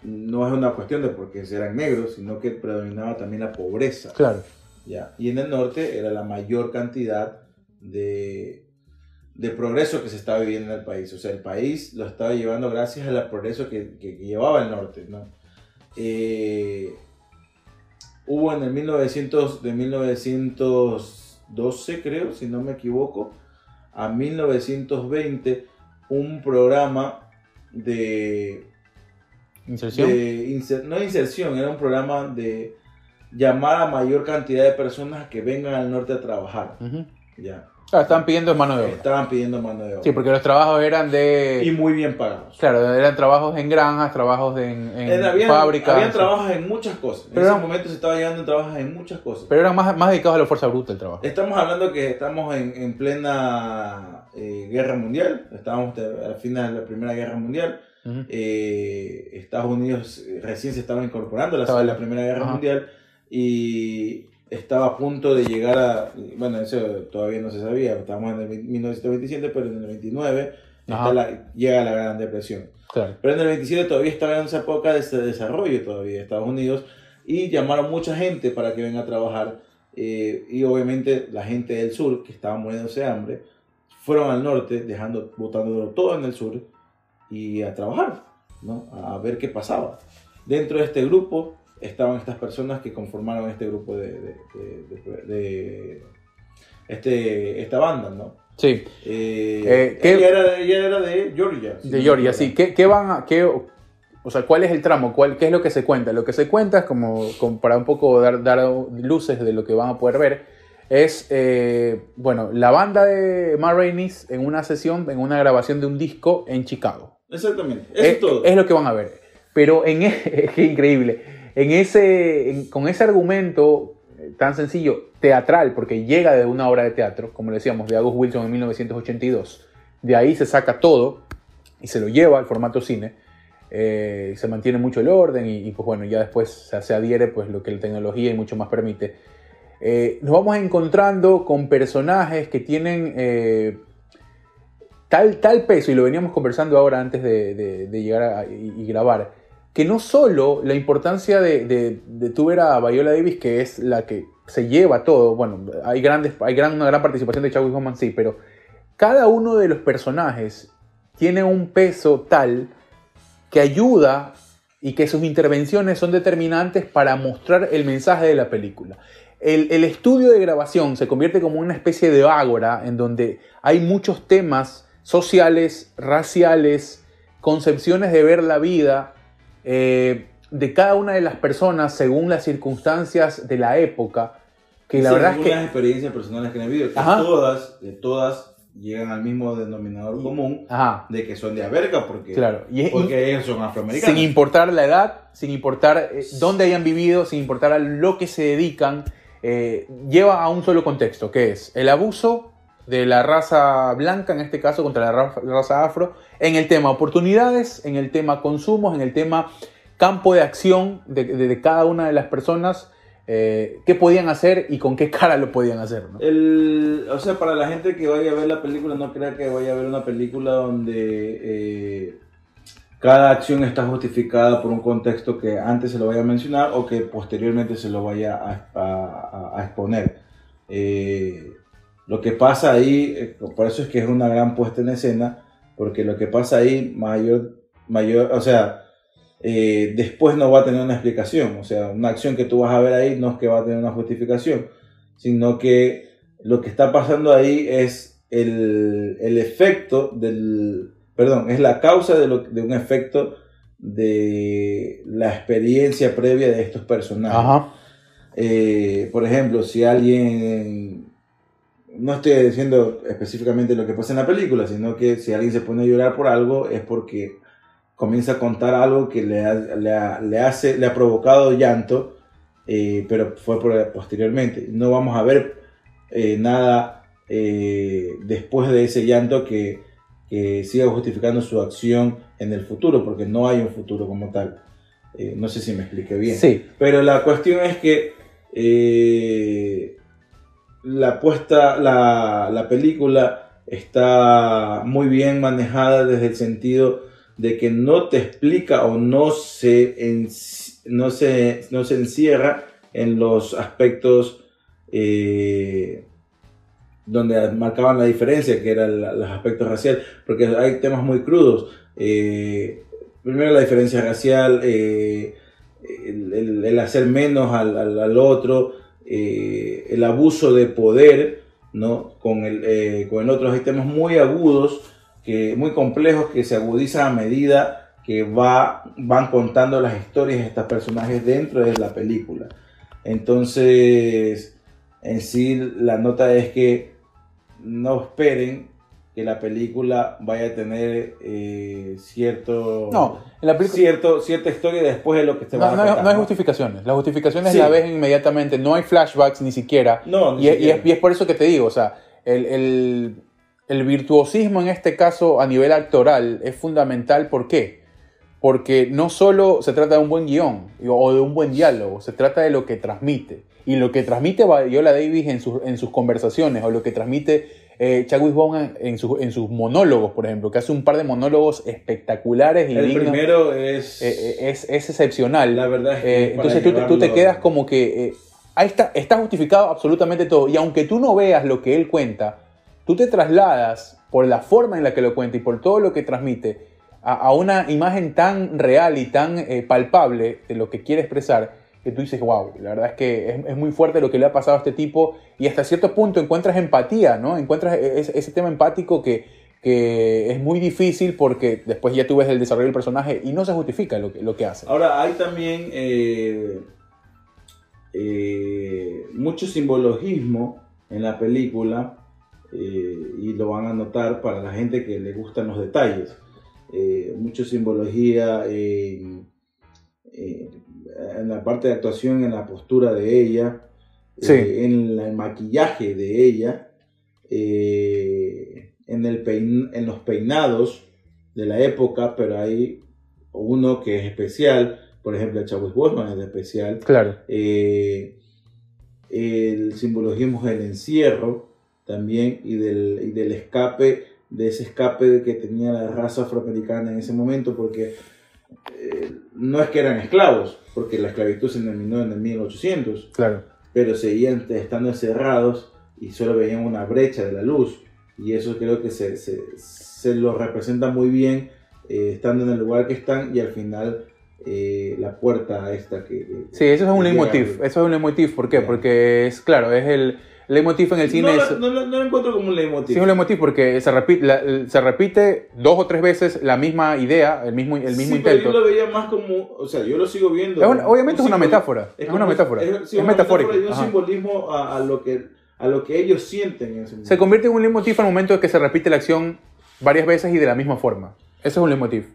no es una cuestión de porque eran negros, sino que predominaba también la pobreza. Claro. ¿ya? Y en el norte era la mayor cantidad de, de progreso que se estaba viviendo en el país. O sea, el país lo estaba llevando gracias al progreso que, que- que llevaba el norte. ¿no? Eh, hubo en el 1900, de 1912, creo, si no me equivoco, a 1920, un programa de Inserción. de inser- no inserción, era un programa de llamar a mayor cantidad de personas que vengan al norte a trabajar. Ya. Claro, estaban pidiendo mano de obra. Estaban pidiendo mano de obra. Sí, porque los trabajos eran Y de. muy bien pagados. Claro, eran trabajos en granjas, trabajos de- en, en había, fábricas. había trabajos en muchas cosas. Pero en ese momento se estaba llegando a trabajos en muchas cosas. Pero eran más, más dedicados a la fuerza bruta el trabajo. Estamos hablando que estamos en, en plena eh, guerra mundial. Estábamos al final de la Primera Guerra Mundial. Eh, Estados Unidos recién se estaba incorporando a la, Estaba- a la Primera Guerra. Mundial y estaba a punto de llegar a, bueno, eso todavía no se sabía, estábamos en el 1927, pero en el 29 está la- llega la Gran Depresión. Claro. Pero en el 27 todavía estaba en esa época de ese desarrollo todavía Estados Unidos y llamaron mucha gente para que venga a trabajar eh, y obviamente la gente del sur que estaba muriéndose de hambre fueron al norte dejando botándolo todo en el sur y a trabajar, ¿no? A ver qué pasaba. Dentro de este grupo estaban estas personas que conformaron este grupo de, de- de- de- este, esta banda, ¿no? Sí, Eh, Eh, ¿qué- ella, era, ella era de Georgia. si de no Georgia, sí. ¿Qué, qué van a.? Qué, o sea, ¿cuál es el tramo? ¿Cuál, ¿Qué es lo que se cuenta? Lo que se cuenta es como, como para un poco dar, dar luces de lo que van a poder ver. Es, eh, bueno, la banda de Ma Rainey en una sesión, en una grabación de un disco en Chicago. Exactamente, eso es, es todo. es lo que van a ver. Pero en e- es que increíble. En ese, en- con ese argumento eh, tan sencillo, teatral, porque llega de una obra de teatro, como le decíamos, de August Wilson en 1982. De ahí se saca todo y se lo lleva al formato cine. Eh, se mantiene mucho el orden y, y, pues bueno, ya después se, se adhiere pues lo que la tecnología y mucho más permite. Eh, nos vamos encontrando con personajes que tienen eh, tal, tal peso, y lo veníamos conversando ahora antes de, de- de llegar a, y, y grabar, que no solo la importancia de, de, de ver a Viola Davis, que es la que se lleva todo, bueno, hay, grandes, hay gran, una gran participación de Chadwick Boseman, sí, pero cada uno de los personajes tiene un peso tal que ayuda y que sus intervenciones son determinantes para mostrar el mensaje de la película. El, el, estudio de grabación se convierte como una especie de ágora en donde hay muchos temas sociales, raciales, concepciones de ver la vida eh, de cada una de las personas según las circunstancias de la época. Que la verdad es que. experiencias personales que han vivido, que todas, de todas llegan al mismo denominador común de que son de América porque, claro. porque ellos son afroamericanos. Sin importar la edad, sin importar eh, dónde hayan vivido, sin importar a lo que se dedican, eh, lleva a un solo contexto, que es el abuso de la raza blanca, en este caso contra la raza afro, en el tema oportunidades, en el tema consumos, en el tema campo de acción de, cada una de las personas, eh, qué podían hacer y con qué cara lo podían hacer. o sea, para la gente que vaya a ver la película, no crea que vaya a ver una película donde eh, cada acción está justificada por un contexto que antes se lo vaya a mencionar o que posteriormente se lo vaya a, exponer. Eh, lo que pasa ahí, eh, por eso es que es una gran puesta en escena, porque lo que pasa ahí, mayor, mayor, o sea, eh, después no va a tener una explicación, o sea, una acción que tú vas a ver ahí no es que va a tener una justificación, sino que lo que está pasando ahí es el, el efecto del, perdón, es la causa de, lo, de un efecto de la experiencia previa de estos personajes. Eh, por ejemplo, si alguien no estoy diciendo específicamente lo que pasa en la película, sino que si alguien se pone a llorar por algo es porque comienza a contar algo que le ha, le hace, le ha provocado llanto, eh, pero fue posteriormente. No vamos a ver eh, nada eh, después de ese llanto que, que, siga justificando su acción en el futuro, porque no hay un futuro como tal. no sé si me expliqué bien. Sí. Pero la cuestión es que la puesta, la, película está muy bien manejada desde el sentido de que no te explica o no se, no se, no se encierra en los aspectos eh, donde marcaban la diferencia, que eran los aspectos raciales, porque hay temas muy crudos. Eh, primero la diferencia racial, eh, el, hacer menos al, al otro, eh, el abuso de poder, ¿no? Con el, eh, con otro, temas muy agudos, que, muy complejos, que se agudizan a medida que va, van contando las historias de estos personajes dentro de la película. Entonces, en sí, la nota es que no esperen que la película vaya a tener eh, cierto, no, la cierto cierta historia después de lo que se va a contar. No, hay justificaciones. Las justificaciones la ves inmediatamente. No hay flashbacks ni siquiera. No, y, Es, y, es, por eso que te digo, o sea, el, el, el, virtuosismo en este caso a nivel actoral es fundamental. ¿Por qué? Porque no solo se trata de un buen guion o de un buen diálogo, se trata de lo que transmite. Y lo que transmite Viola Davis en, sus, en sus conversaciones o lo que transmite eh, Chadwick Boseman en, en, sus monólogos, por ejemplo, que hace un par de monólogos espectaculares. Y el primero es... Eh, eh, es... es, excepcional. La verdad es que Entonces tú, tú, te quedas como que... ahí está, está justificado absolutamente todo. Y aunque tú no veas lo que él cuenta, tú te trasladas por la forma en la que lo cuenta y por todo lo que transmite a, a una imagen tan real y tan palpable de lo que quiere expresar que tú dices, wow, la verdad es que es, muy fuerte lo que le ha pasado a este tipo y hasta cierto punto encuentras empatía, ¿no? Encuentras e, ese, tema empático que, que, es muy difícil porque después ya tú ves el desarrollo del personaje y no se justifica lo lo que hace. Ahora, hay también eh, eh, mucho simbologismo en la película eh, y lo van a notar para la gente que le gustan los detalles. mucha simbología en la parte de actuación, en la postura de ella, eh, en el maquillaje de ella, eh, en, el en los peinados de la época, pero hay uno que es especial, por ejemplo, el Chadwick Boseman es especial. Claro. Eh, el simbolismo del encierro también y del, y del escape, de ese escape que tenía la raza afroamericana en ese momento, porque no es que eran esclavos, porque la esclavitud se terminó en el 1800, claro. pero seguían estando encerrados y solo veían una brecha de la luz y eso creo que se, se, se lo representa muy bien eh, estando en el lugar que están y al final eh, la puerta esta que... Sí, eso es un leitmotiv. Eso es un leitmotiv. ¿Por qué? Porque es, claro, es el leitmotiv en el cine. no, es, no, lo- no lo encuentro como un leitmotiv. Sí, es un leitmotiv porque se repite, la- se repite dos o tres veces la misma idea, el mismo, el mismo Sí, pero intento. yo lo veía más como, o sea, yo lo sigo viendo. Es una- como obviamente es un una simbol- metáfora. Es, una metáfora. Es, Es, sí, una metafórico. metáfora y un simbolismo a, a lo que, a lo que ellos sienten en ese momento. Se convierte en un leitmotiv al momento de que se repite la acción varias veces y de la misma forma. Eso es un leitmotiv.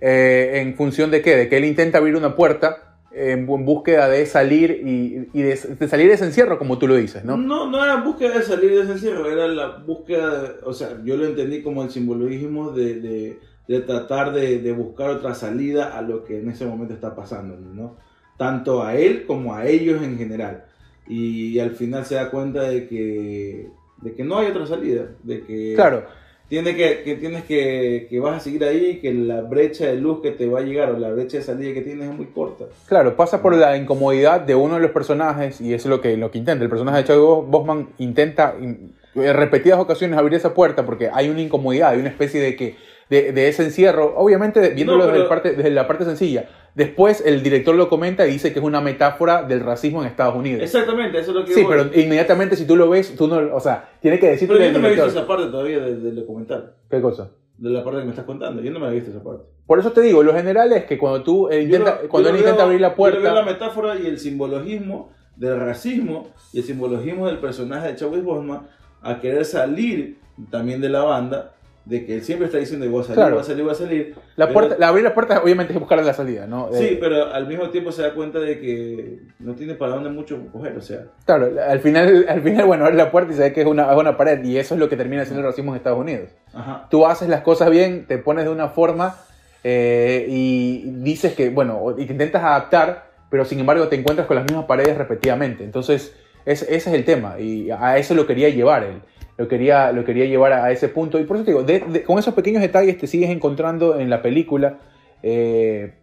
Eh, ¿En función de qué? De que él intenta abrir una puerta en, búsqueda de salir y, y de, de salir de ese encierro, como tú lo dices, ¿no? ¿no? No, era búsqueda de salir de ese encierro, era la búsqueda, de- o sea, yo lo entendí como el simbolismo de, de, de tratar de, de buscar otra salida a lo que en ese momento está pasando, ¿no? Tanto a él como a ellos en general. Y al final se da cuenta de que, de que no hay otra salida, de que Claro, tiene que, que tienes que, que vas a seguir ahí, que la brecha de luz que te va a llegar o la brecha de salida que tienes es muy corta. Claro, pasa por la incomodidad de uno de los personajes y eso es lo que, lo que intenta. El personaje de Chadwick Boseman intenta in- en repetidas ocasiones abrir esa puerta porque hay una incomodidad, hay una especie de que de, de ese encierro, obviamente viéndolo No, desde, el pero- parte, desde la parte sencilla. Después el director lo comenta y dice que es una metáfora del racismo en Estados Unidos. Exactamente, eso es lo que Sí, voy. pero inmediatamente si tú lo ves, tú no, o sea, tiene que decirte Pero yo no me he visto esa parte todavía del, del documental, ¿Qué cosa? de la parte que me estás contando. Yo no me he visto esa parte. Por eso te digo, lo general es que cuando tú eh, intenta, lo- cuando él intenta veo- abrir la Yo veo la puerta, metáfora y el simbologismo del racismo y el simbologismo del personaje de Chadwick Boseman a querer salir también de la banda, de que él siempre está diciendo, voy a salir, Claro. voy a salir, voy a salir. la pero- puerta, la abrir la puerta obviamente es buscar la salida, ¿no? Sí, Eh, pero al mismo tiempo se da cuenta de que no tiene para dónde mucho coger, o sea. Claro, al final, al final, bueno, abre la puerta y se ve que es una, es una pared y eso es lo que termina siendo el racismo en Estados Unidos. Ajá. Tú haces las cosas bien, te pones de una forma eh, y dices que, bueno, y te intentas adaptar, pero sin embargo te encuentras con las mismas paredes repetidamente. Entonces, es- ese es el tema y a eso lo quería llevar él. Lo quería, lo quería llevar a, ese punto. Y por eso te digo, de- con esos pequeños detalles te sigues encontrando en la película eh,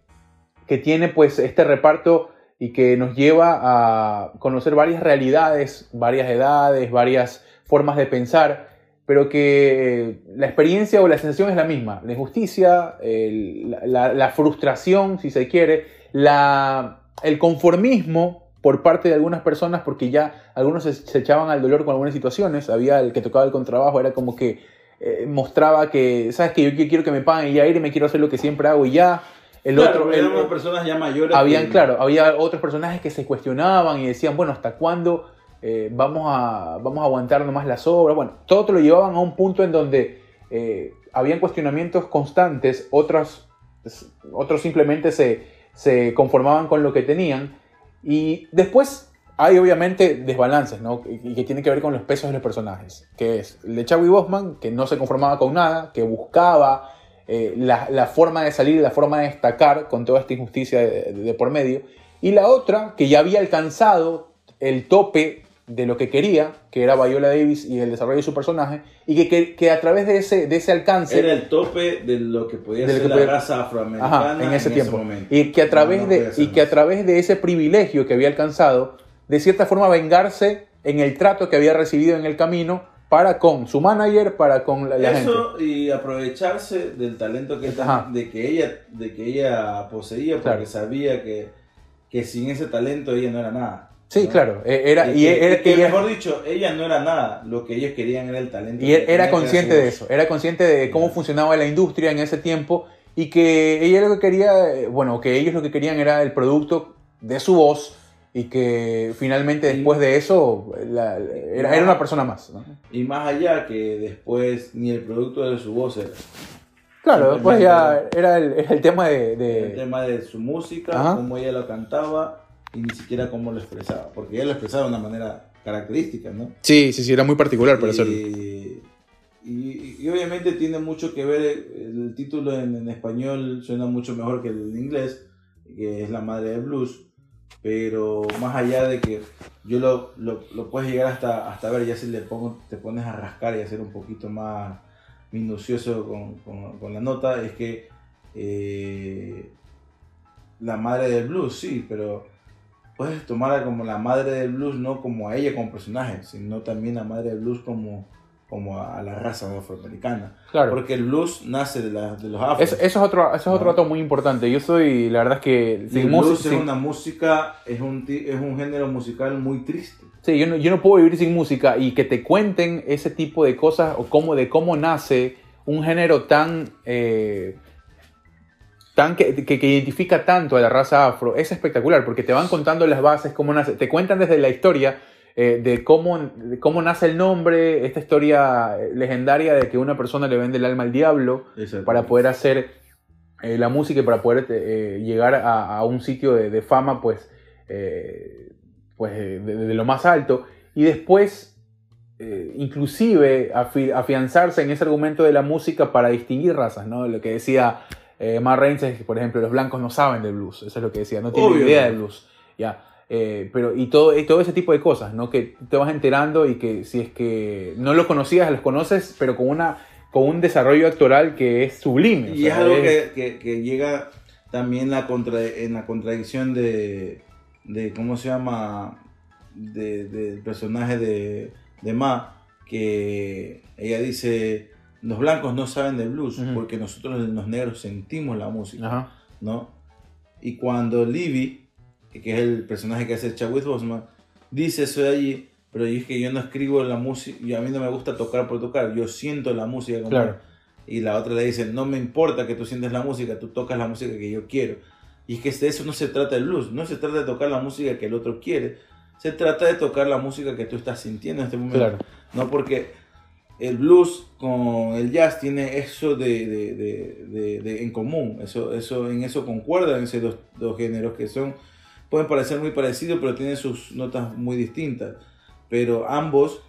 que tiene pues este reparto y que nos lleva a conocer varias realidades, varias edades, varias formas de pensar, pero que la experiencia o la sensación es la misma. La injusticia, la- la frustración, si se quiere, la, el conformismo por parte de algunas personas, porque ya algunos se, se echaban al dolor con algunas situaciones. Había el que tocaba el contrabajo, era como que eh, mostraba que, ¿sabes que Yo quiero que me paguen y ya ir y me quiero hacer lo que siempre hago y ya. El claro, otro, éramos personas ya mayores. habían, que- claro, había otros personajes que se cuestionaban y decían, bueno, ¿hasta cuándo eh, vamos, a, vamos a aguantar nomás las obras? Bueno, todo te lo llevaban a un punto en donde eh, habían cuestionamientos constantes, otros, otros simplemente se, se conformaban con lo que tenían. Y después hay obviamente desbalances, ¿no? Y que tienen que ver con los pesos de los personajes, que es Chadwick Bosman, que no se conformaba con nada, que buscaba eh, la, forma de salir, la forma de destacar con toda esta injusticia de por medio. Y la otra, que ya había alcanzado el tope de lo que quería, que era Viola Davis y el desarrollo de su personaje, y que, que, que a través de ese, de ese alcance... Era el tope de lo que podía ser que la podía- raza afroamericana Ajá, en ese tiempo. momento. y que a través No, no de y que a través de ese privilegio que había alcanzado, de cierta forma vengarse en el trato que había recibido en el camino para con su manager, para con la, la gente. Y aprovecharse del talento que está- de que ella de que ella poseía porque Claro. sabía que, que sin ese talento ella no era nada. Sí, ¿no? claro, eh, era y, y, era, que, ella- mejor dicho, ella no era nada, lo que ellos querían era el talento. y era consciente de eso, era consciente de cómo funcionaba la industria en ese tiempo y que ella lo que quería, eh, bueno, que ellos lo que querían era el producto de su voz y que finalmente después de eso la- era, era una persona más. ¿no? Y más allá que después ni el producto de su voz era. Claro, después ya era el, era el tema de... de- El tema de su música, Ajá. cómo ella lo cantaba y ni siquiera cómo lo expresaba. Porque ella lo expresaba de una manera característica, ¿no? Sí, sí, sí, era muy particular para hacerlo. y, y- y obviamente tiene mucho que ver, el título en, en español suena mucho mejor que el en inglés, que es La Madre del Blues, pero más allá de que yo lo, lo, lo puedes llegar hasta, hasta ver, ya si le pongo, te pones a rascar y hacer un poquito más minucioso con, con- con la nota, es que eh, La Madre del Blues, sí, pero puedes tomarla como la madre del blues, no como a ella como personaje, sino también la madre del blues como, como a, la raza afroamericana. Claro. Porque el blues nace de, la, de los afros. eso es otro, eso es otro dato muy importante. Yo soy, la verdad es que... Sin el blues es una música, es un, es un género musical muy triste. Sí, yo no, yo no puedo vivir sin música y que te cuenten ese tipo de cosas o cómo, de cómo nace un género tan, eh, tan que, que- que identifica tanto a la raza afro, es espectacular porque te van contando las bases, cómo nace, te cuentan desde la historia eh, de, cómo, de cómo nace el nombre, esta historia eh, legendaria de que una persona le vende el alma al diablo para poder hacer eh, la música y para poder eh, llegar a, a un sitio de, de fama, pues, pues de, de lo más alto. Y después, inclusive, afi- afianzarse en ese argumento de la música para distinguir razas, ¿no? Lo que decía eh, Reigns es que, por ejemplo, los blancos no saben del blues, eso es lo que decía, no tienen Obvio. idea del blues. Ya. Eh, pero y todo, y todo ese tipo de cosas, ¿no? Que te vas enterando y que si es que no lo conocías, los conoces, pero con una con un desarrollo actoral que es sublime. o Y sea, es algo es- que, que- que llega también la contra, en la contradicción de, de ¿cómo se llama? De- del personaje de, de Ma, que ella dice, los blancos no saben del blues porque nosotros los negros sentimos la música, Ajá. ¿no? Y cuando Libby, que es el personaje que hace Chadwick Boseman, dice eso de allí, pero es que yo no escribo la música, y a mí no me gusta tocar por tocar, yo siento la música como Claro. y la otra le dice, no me importa que tú sientes la música, tú tocas la música que yo quiero. Y es que de eso no se trata el blues, no se trata de tocar la música que el otro quiere, se trata de tocar la música que tú estás sintiendo en este momento. Claro. No porque el blues con el jazz tiene eso de, de- de- de- de- en común, eso, eso, en eso concuerdan esos dos, dos géneros que son, pueden parecer muy parecidos, pero tienen sus notas muy distintas. Pero ambos,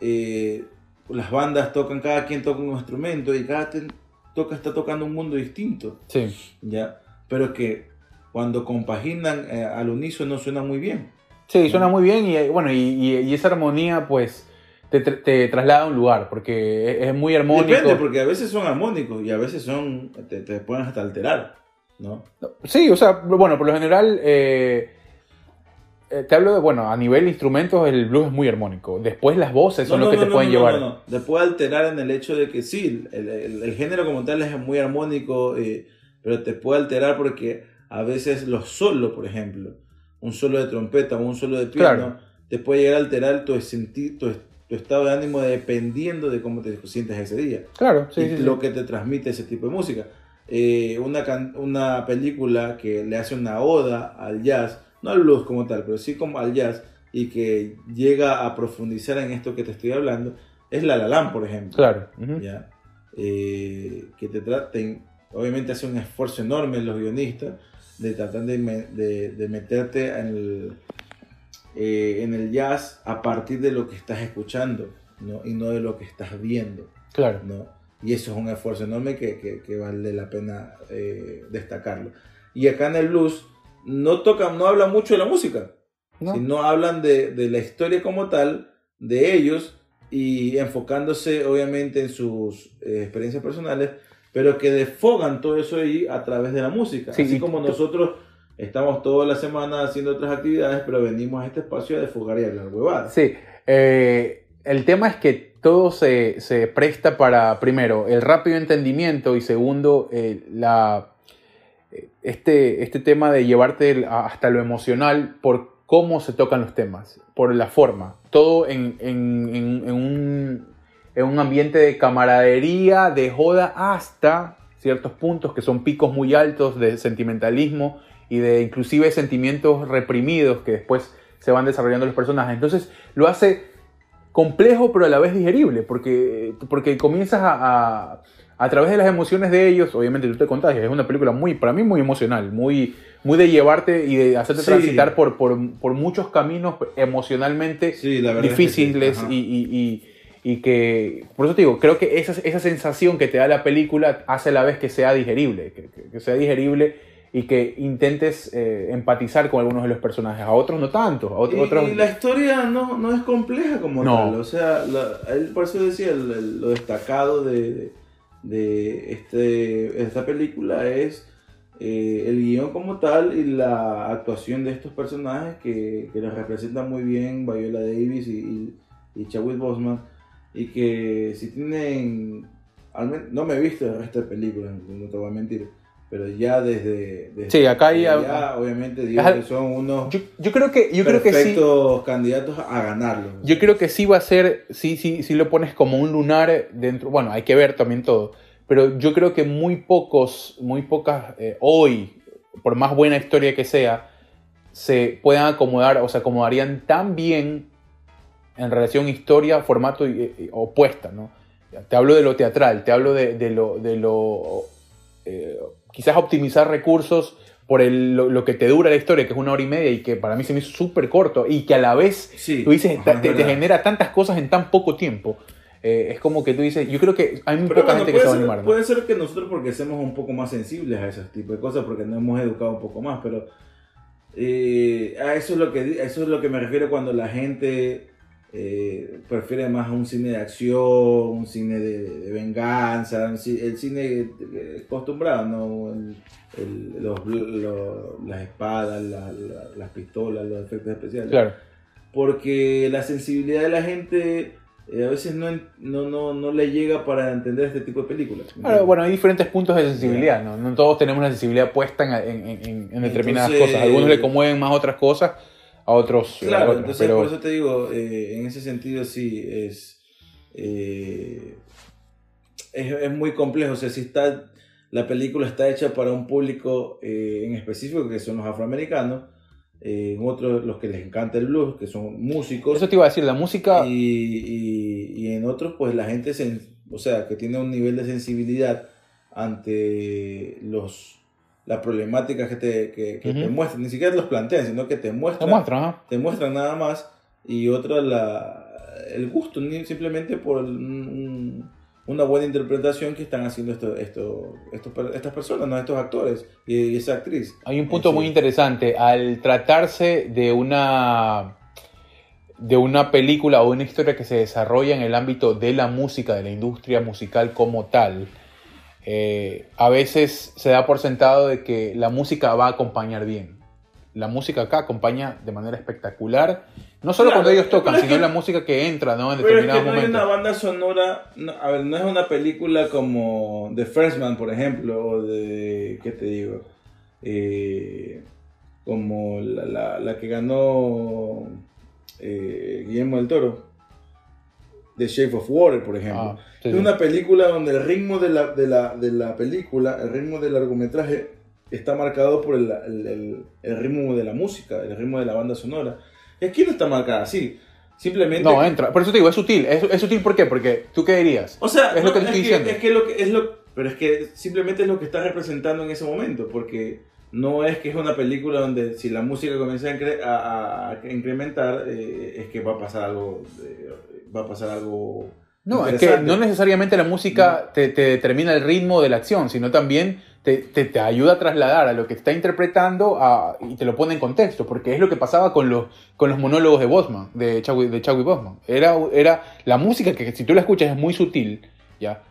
eh, las bandas tocan, cada quien toca un instrumento y cada quien toca, está tocando un mundo distinto, Sí. ¿ya? Pero que cuando compaginan eh, al unísono suena muy bien. Sí, suena muy bien y bueno, y, y- y esa armonía pues te, te traslada a un lugar porque es, es muy armónico. Depende, porque a veces son armónicos y a veces son te, te pueden hasta alterar, ¿no? Sí, o sea, bueno, por lo general eh, eh, te hablo de, bueno, a nivel instrumentos el blues es muy armónico. Después las voces son No, lo que no, te pueden llevar. no, no. Te puede alterar en el hecho de que sí, el, el- el género como tal es muy armónico, eh, pero te puede alterar porque a veces los solos, por ejemplo, un solo de trompeta o un solo de piano, Claro. te puede llegar a alterar tu, senti- tu, tu estado de ánimo dependiendo de cómo te sientes ese día Claro, sí, y sí, sí. lo que te transmite ese tipo de música. Eh, una, can- una película que le hace una oda al jazz, no al blues como tal, pero sí como al jazz, y que llega a profundizar en esto que te estoy hablando, es La La Land, por ejemplo. Claro. ¿ya? Eh, que te traten, obviamente hace un esfuerzo enorme los guionistas de tratar de, me- de- de meterte en el, eh, en el jazz a partir de lo que estás escuchando ¿no? y no de lo que estás viendo. Claro. ¿no? Y eso es un esfuerzo enorme que, que- que vale la pena eh, destacarlo. Y acá en el blues no tocan, no hablan mucho de la música, ¿No? sino hablan de, de la historia como tal, de ellos, y enfocándose obviamente en sus eh, experiencias personales, pero que desfogan todo eso ahí a través de la música. Sí, Así como nosotros estamos toda la semana haciendo otras actividades, pero venimos a este espacio a desfogar y hablar huevadas. Sí, eh, el tema es que todo se, se presta para, primero, el rápido entendimiento y segundo, eh, la, este, este tema de llevarte hasta lo emocional por cómo se tocan los temas, por la forma. Todo en, en- en- en un ambiente de camaradería, de joda, hasta ciertos puntos que son picos muy altos de sentimentalismo y de inclusive sentimientos reprimidos que después se van desarrollando los personajes. Entonces lo hace complejo pero a la vez digerible, porque, porque comienzas a, a, a través de las emociones de ellos, obviamente tú te contagias, es una película muy, para mí muy emocional, muy, muy de llevarte y de hacerte Sí. transitar por, por, por muchos caminos emocionalmente Sí, la verdad es que sí. difíciles y, y- y- y que, por eso te digo, creo que esa, esa sensación que te da la película hace a la vez que sea digerible, que sea digerible y que intentes eh, empatizar con algunos de los personajes, a otros no tanto, a. Y, otros y la historia no, no es compleja como No. tal. O sea, la- él por eso decía, el- el- lo destacado de, de, este, esta película es eh, el guion como tal y la actuación de estos personajes que, que los representan muy bien Viola Davis y, y, y Chadwick Boseman. y que si tienen, al no me he visto de películas, no te voy a mentir, pero ya desde, desde- Sí, acá ya- desde ya, obviamente digo Ajá. que son unos Yo, yo creo que, yo creo que sí. candidatos a ganarlo. Yo creo que sí va a ser, sí, sí, sí lo pones como un lunar dentro, bueno, hay que ver también todo, pero yo creo que muy pocos, muy pocas, eh, hoy, por más buena historia que sea, se puedan acomodar, o se acomodarían tan bien en relación historia, formato y- y- opuesta, ¿no? Te hablo de lo teatral, te hablo de, de lo, de lo eh, quizás optimizar recursos por el- lo, lo que te dura la historia, que es una hora y media y que para mí se me hizo súper corto y que a la vez Sí, tú dices, ajá, te, te genera tantas cosas en tan poco tiempo. Eh, es como que tú dices, yo creo que hay muy Pero poca bueno, gente que se va a animar. ¿no? puede ser que nosotros porque somos un poco más sensibles a ese tipo de cosas, porque nos hemos educado un poco más, pero eh, a eso es lo que a eso es lo que me refiero cuando la gente eh, prefiere más un cine de acción, un cine de, de venganza, el cine eh, acostumbrado, ¿no? El- el- los, los- las espadas, la- la- las pistolas, los efectos especiales Claro. porque la sensibilidad de la gente eh, a veces no, no, no, no le llega para entender este tipo de películas. bueno, hay diferentes puntos de sensibilidad, ¿no? No todos tenemos la sensibilidad puesta en, en- en- en determinadas Entonces- cosas. Algunos le conmueven más otras cosas, a otros. a Claro, entonces pero por eso te digo, eh, en ese sentido sí es, eh, es, es muy complejo. O sea, si está, la película está hecha para un público eh, en específico, que son los afroamericanos, en otros los que les encanta el blues, que son músicos. eso te iba a decir, la música. y, y- y en otros pues la gente o sea que tiene un nivel de sensibilidad ante los las problemáticas que te, que, que te muestran ni siquiera te los plantean sino que te Te muestran te muestran nada más y otra la el gusto simplemente por un- una buena interpretación que están haciendo esto, esto, estos per- estas personas, ¿no? estos actores y, y esa actriz. Hay un punto Sí. muy interesante. Al tratarse de una de una película o una historia que se desarrolla en el ámbito de la música, de la industria musical como tal, eh, a veces se da por sentado de que la música va a acompañar bien. La música acá acompaña de manera espectacular, no solo Claro, cuando ellos tocan, pero sino que- la música que entra ¿no? en Pero es que determinados no hay momentos. una banda sonora, no, a ver, no es una película como The First Man, por ejemplo, o de, ¿qué te digo? Eh, como la, la- la que ganó eh, Guillermo del Toro, The Shape of Water, por ejemplo. Ah, sí, es sí. una película donde el ritmo de la, de, la, de la película, el ritmo del largometraje, está marcado por el, el- el- el ritmo de la música, el ritmo de la banda sonora. Y aquí no está marcada así. Simplemente No, entra. Por eso te digo, es sutil. ¿Es, es sutil por qué? Porque tú qué dirías. O sea, Es lo no, que te estoy diciendo. Es que lo que es lo, pero es que simplemente es lo que está representando en ese momento, porque no es que es una película donde si la música comienza a, incre- a- a incrementar, eh, es que va a pasar algo, va a pasar algo. No, es que no necesariamente la música te, te determina el ritmo de la acción, sino también te, te- te ayuda a trasladar a lo que está interpretando a- y te lo pone en contexto, porque es lo que pasaba con los, con los monólogos de Bosman, de Chadwick, de Boseman. Era, era la música que si tú la escuchas es muy sutil, ¿ya?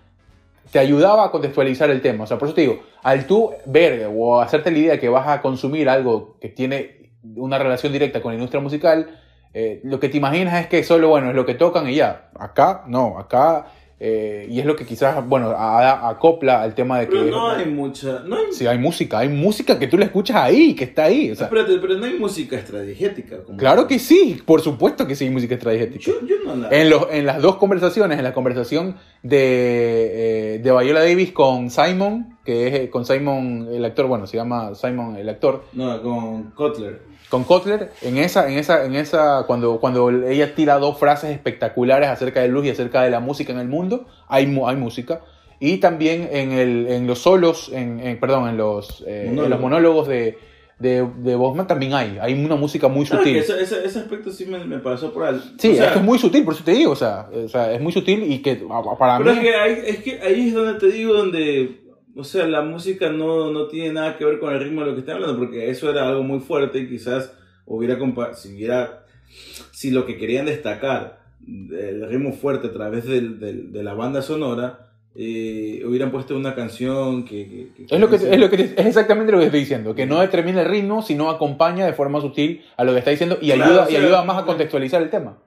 te ayudaba a contextualizar el tema. O sea, por eso te digo, al tú ver o hacerte la idea que vas a consumir algo que tiene una relación directa con la industria musical, eh, lo que te imaginas es que solo, bueno, es lo que tocan y ya. Acá, no, acá, eh, y es lo que quizás, bueno, a- acopla al tema de que... Pero no hay mucha, no hay, Sí, hay música, hay música que tú la escuchas ahí, que está ahí. O sea, espérate, pero no hay música estrategética. Como claro que sí, por supuesto que sí hay música estratégica. Yo, yo no la. En, los, en las dos conversaciones, en la conversación de, eh, de Viola Davis con Simon, que es eh, con Simon, el actor, bueno, se llama Simon, el actor, No, con Kotler. Con Kotler, en esa, en esa, en esa, cuando, cuando ella tira dos frases espectaculares acerca de luz y acerca de la música en el mundo, hay, hay música. Y también en, el, en los solos, en, en- perdón, en los, eh, en los Monólogos. de, de, de Bosman también hay. Hay una música muy Claro, sutil. ese, ese, ese aspecto sí me, me pasó por alto. Sí, O sea, es que es muy sutil, por eso te digo, o sea, o sea, es muy sutil y que para Pero mí... es que, ahí, es que ahí es donde te digo, donde, o sea, la música no, no tiene nada que ver con el ritmo de lo que están hablando, porque eso era algo muy fuerte y quizás hubiera, si hubiera, si lo que querían destacar, el ritmo fuerte a través del- del- de la banda sonora, eh, hubieran puesto una canción que... que- que- Es, lo que, es, lo que es exactamente lo que estoy diciendo, que no determina el ritmo, sino acompaña de forma sutil a lo que está diciendo y Claro, ayuda, o y ayuda más a contextualizar el tema.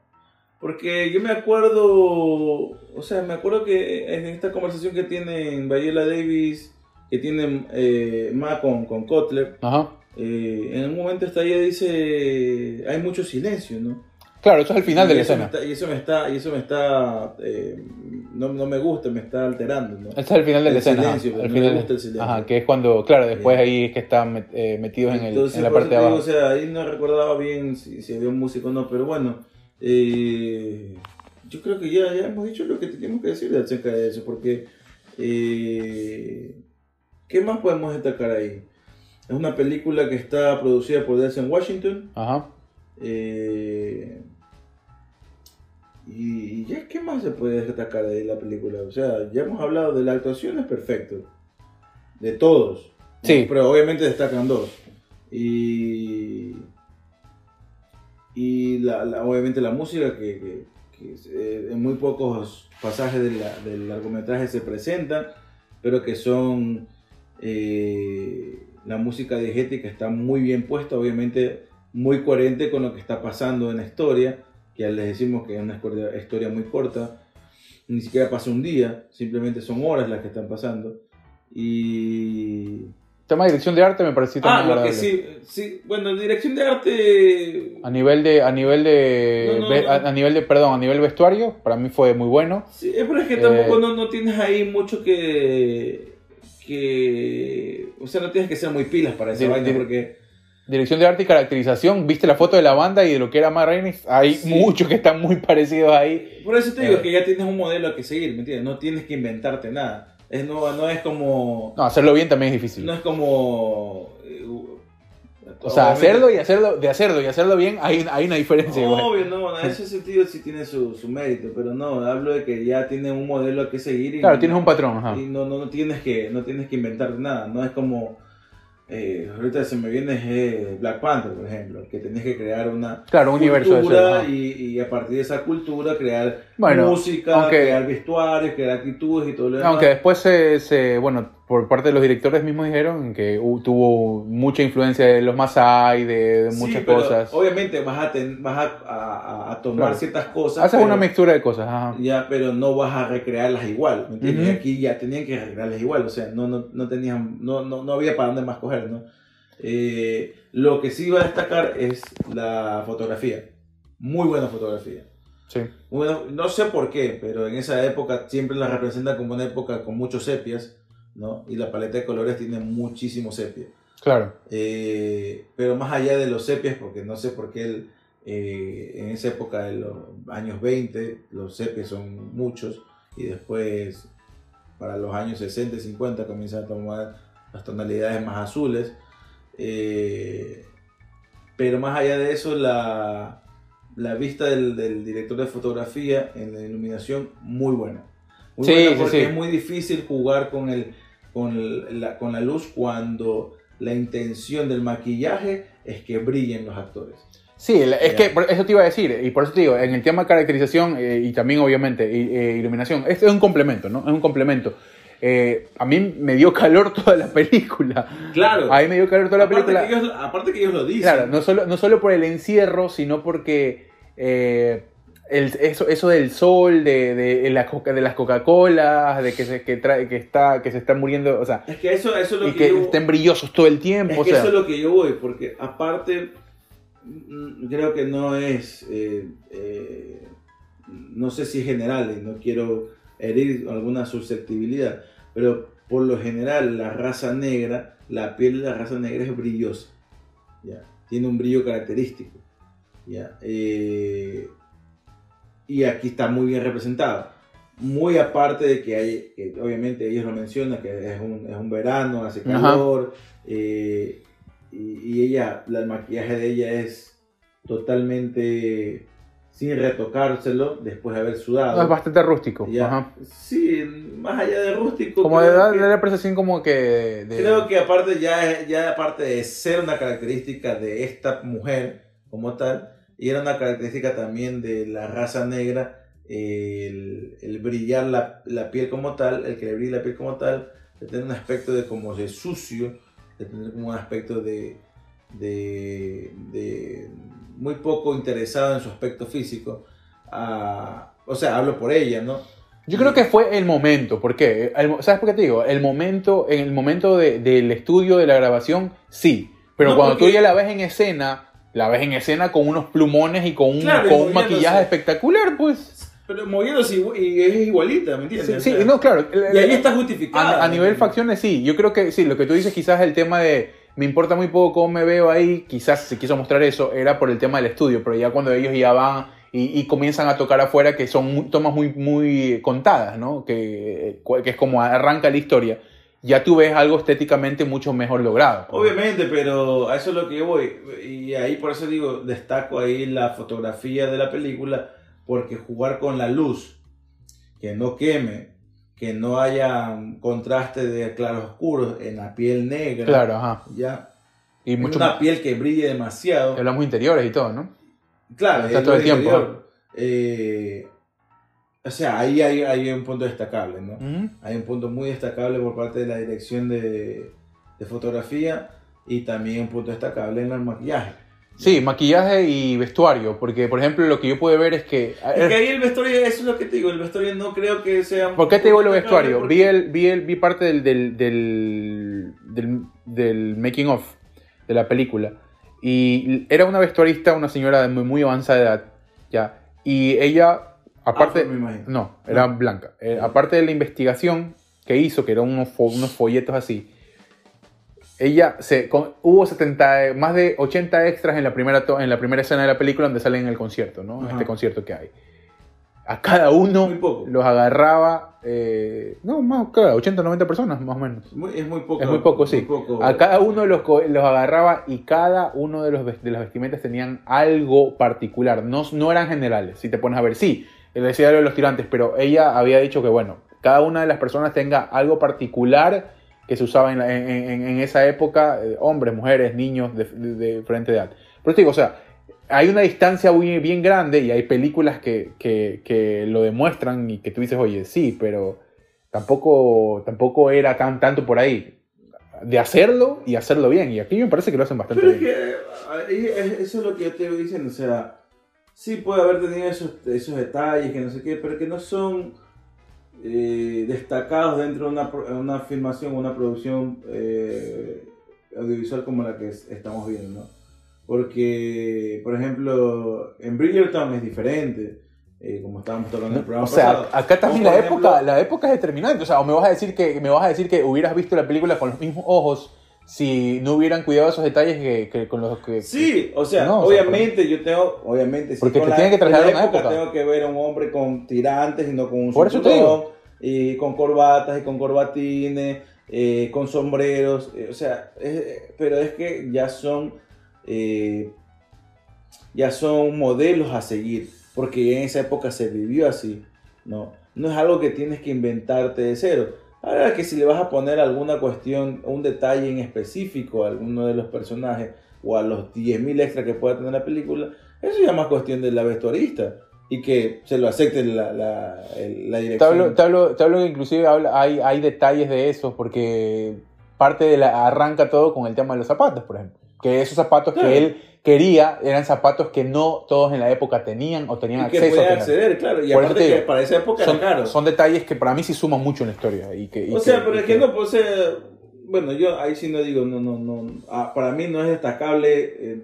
Porque yo me acuerdo, o sea, me acuerdo que en esta conversación que tienen Viola Davis, que tienen eh, Ma con, con Kotler, Ajá. eh, en un momento hasta ella dice, hay mucho silencio, ¿no? Claro, eso es el final de Y la eso me escena. está- y eso me está, y eso me está, eh, no, no me gusta, me está alterando, ¿no? Es el final de la El escena. ajá. me final- gusta el silencio. Ajá, que es cuando, claro, después Bien. ahí es que están eh, metidos en, el- Entonces, en la parte de abajo. digo, o sea, ahí no recordaba bien si, si había un músico o no, pero bueno, eh, yo creo que ya, ya hemos dicho lo que teníamos que decir acerca de eso, porque eh, ¿qué más podemos destacar ahí? Es una película que está producida por Denzel Washington. Ajá. eh, y, y ya, ¿qué más se puede destacar de la película? O sea, ya hemos hablado de la actuación, es perfecto. De todos. Sí. Pero obviamente destacan dos. Y. Y la, la- obviamente la música, que, que- que eh, en muy pocos pasajes de la- del largometraje se presenta, pero que son. eh, la música diegética está muy bien puesta, obviamente muy coherente con lo que está pasando en la historia, que ya les decimos que es una historia muy corta, ni siquiera pasa un día, simplemente son horas las que están pasando. Y Tema de dirección de arte me pareció Ah, también lo que sí, sí, bueno, dirección de arte. A nivel de, a nivel de, No, no, ve- no. A, a nivel de, perdón, a nivel vestuario, para mí fue muy bueno. Sí, es pero es que Eh, tampoco no, no tienes ahí mucho que. que. O sea, no tienes que ser muy pilas para vaina, dir- porque. Dirección de arte y caracterización, viste la foto de la banda y de lo que era Matt Reynolds, hay Sí. muchos que están muy parecidos ahí. Por eso te digo Eh. que ya tienes un modelo que seguir, ¿me entiendes? No tienes que inventarte nada. Es, no, no es como. No, hacerlo bien también es difícil. No es como. eh, o sea, obviamente- hacerlo y hacerlo, de hacerlo y hacerlo bien, hay, hay una diferencia igual. Obvio, no, en ese sentido sí tiene su, su mérito, pero no, hablo de que ya tienes un modelo que seguir y, Claro, tienes un patrón, ajá. y no, no, no tienes que no tienes que inventar nada, no es como eh, ahorita se me viene eh, Black Panther, por ejemplo, que tenés que crear una Claro, universo cultura eso, y, y a partir de esa cultura crear Bueno, música, aunque- crear vestuarios, crear actitudes y todo lo demás. Aunque después se, se- bueno, por parte de los directores mismos dijeron que tuvo mucha influencia de los Masai, de, de Sí, muchas pero cosas. Obviamente vas a, ten- vas a, a- a tomar Claro. ciertas cosas. Haces pero- una mixtura de cosas, ajá. Ya, pero no vas a recrearlas igual, ¿me entiendes? Y aquí ya tenían que recrearlas igual, o sea, no, no, no tenían, no, no, no había para dónde más coger, ¿no? Eh, lo que sí iba a destacar es la fotografía, muy buena fotografía. Sí. Buena- no sé por qué, pero en esa época siempre la representan como una época con muchos sepias, ¿no? Y la paleta de colores tiene muchísimo sepia. Claro. Eh, pero más allá de los sepias, porque no sé por qué el, eh, en esa época de los años 20 los sepias son muchos y después para los años 60 y 50 comienzan a tomar las tonalidades más azules. Eh, pero más allá de eso, la, la vista del, del director de fotografía en la iluminación muy buena. Muy Sí, buena sí, porque sí. es muy difícil jugar con, el, con, la, con la luz cuando la intención del maquillaje es que brillen los actores. Sí, es que eso te iba a decir, y por eso te digo, en el tema de caracterización eh, y también obviamente eh, iluminación, este es un complemento, ¿no? Es un complemento. Eh, a mí me dio calor toda la película. Claro. A mí me dio calor toda la película. que ellos, aparte que ellos lo dicen. Claro, no solo, no solo por el encierro, sino porque eh, el- eso, eso del sol, de, de, la coca- de las Coca-Colas, de que se, que, trae, que, está, que se están muriendo, o sea, Es que eso, eso es lo y que, que yo, estén brillosos todo el tiempo. es o que sea, eso es lo que yo voy, porque aparte mm, creo que no es, eh, eh, no sé si es general y no quiero herir alguna susceptibilidad, pero por lo general la raza negra, la piel de la raza negra es brillosa, ¿ya? tiene un brillo característico. ¿ya? Eh, y aquí está muy bien representado. Muy aparte de que hay, que obviamente ellos lo mencionan, que es un, es un verano, hace calor, eh, y, y ella, la- el maquillaje de ella es totalmente sin retocárselo después de haber sudado. no, es bastante rústico. Ya. ajá. Sí, más allá de rústico. Como de creo dar que- dar la percepción como que... de- de- Creo que aparte ya, ya aparte de ser una característica de esta mujer como tal, y era una característica también de la raza negra, el, el brillar la, la piel como tal, el que le brille la piel como tal, de tener un aspecto de como de sucio, de tener como un aspecto de, de, de muy poco interesado en su aspecto físico, a... O sea, hablo por ella, ¿no? Yo creo que fue el momento, ¿por qué? El- ¿Sabes por qué te digo? El momento, en el momento de- del estudio de la grabación, sí. Pero No, cuando tú porque- ya la ves en escena, la ves en escena con unos plumones y con un, Claro, con un maquillaje espectacular, pues. Pero moviéndose y es igualita, ¿me entiendes? sí, O sea, no, claro. Y ahí está justificada. A, a nivel facciones, sí. Yo creo que sí, lo que tú dices quizás el tema de me importa muy poco cómo me veo ahí, quizás se quiso mostrar eso, era por el tema del estudio, pero ya cuando ellos ya van y, y comienzan a tocar afuera, que son muy- tomas muy, muy contadas, ¿no? Que, que es como arranca la historia, ya tú ves algo estéticamente mucho mejor logrado. Obviamente, pero a eso es lo que yo voy. Y ahí por eso digo, destaco ahí la fotografía de la película, porque jugar con la luz, que no queme, que no haya contraste de claros oscuros en la piel negra. Claro, ajá. Ya. Y mucho una piel que brille demasiado. hablamos interiores y todo, ¿no? Claro, Está es todo el tiempo. Eh, o sea, ahí hay, hay un punto destacable, ¿no? Hay un punto muy destacable por parte de la dirección de, de fotografía y también un punto destacable en el maquillaje. Sí, maquillaje y vestuario, porque por ejemplo lo que yo pude ver es que... Es que ahí el vestuario, eso es lo que te digo, el vestuario no creo que sea... ¿Por qué te digo lo vestuario? porque- Vi, el, vi, el, vi parte del, del, del, del, del making of de la película. Y era una vestuarista, una señora de muy, muy avanzada edad, ya. Y ella, aparte... Afro, me imagino. no, era blanca. Eh, aparte de la investigación que hizo, que eran unos, fo- unos folletos así, ella se con- hubo 70, más de 80 extras en la primera en la primera escena de la película donde salen en el concierto, ¿no? Ajá. Este concierto que hay. A cada uno los agarraba, eh, no, más, claro, 80, 90 personas más o menos. Muy- es muy poco. Es muy poco, sí. poco. A cada uno los, los agarraba y cada uno de los de las vestimentas tenían algo particular. No, no eran generales, si te pones a ver. Sí, le decía de los tirantes, pero ella había dicho que, bueno, cada una de las personas tenga algo particular que se usaba en, la- en- en- en esa época, eh, hombres, mujeres, niños de, de, de diferente edad. Pero te digo, o sea, hay una distancia muy, bien grande y hay películas que, que, que lo demuestran y que tú dices, oye, sí, pero tampoco, tampoco era tan, tanto por ahí de hacerlo y hacerlo bien. Y aquí me parece que lo hacen bastante Pero es bien. que es- eso es lo que yo te voy diciendo, o sea, sí puede haber tenido esos, esos detalles que no sé qué, pero que no son eh, destacados dentro de una, una filmación, una producción eh, audiovisual como la que es- estamos viendo, ¿no? Porque, por ejemplo, en Bridgerton es diferente, eh, como estábamos hablando en el programa O sea, pasado. acá también la ejemplo, época, la época es determinante. O sea, o me vas a decir que me vas a decir que hubieras visto la película con los mismos ojos si no hubieran cuidado esos detalles que, que con los que Sí, o sea, No, o sea, obviamente yo tengo, obviamente, Porque te tienen que trasladar a una época. Tengo que ver a un hombre con tirantes y no con un Por eso te y con corbatas y con corbatines, eh, con sombreros, eh, o sea, es- pero es que ya son, eh, ya son modelos a seguir, porque en esa época se vivió así, ¿no? No es algo que tienes que inventarte de cero. Ahora que si le vas a poner alguna cuestión, un detalle en específico a alguno de los personajes o a los 10.000 extras que pueda tener la película, eso ya es más cuestión de la vestuarista y que se lo acepte la, la, la Te dirección. hablo, te hablo- te hablo que inclusive habla- hay, hay detalles de eso, porque parte de la, arranca todo con el tema de los zapatos, por ejemplo. Que esos zapatos Claro. que él quería eran zapatos que no todos en la época tenían o tenían y que acceso a puede tener. acceder, claro. Y Por aparte que digo, para esa época Son, era caro. son detalles que para mí sí suman mucho en la historia. Y que, y o que- sea, pero es que no, pues, eh, bueno, yo ahí sí no digo, no, no, no, ah, para mí no es destacable, eh,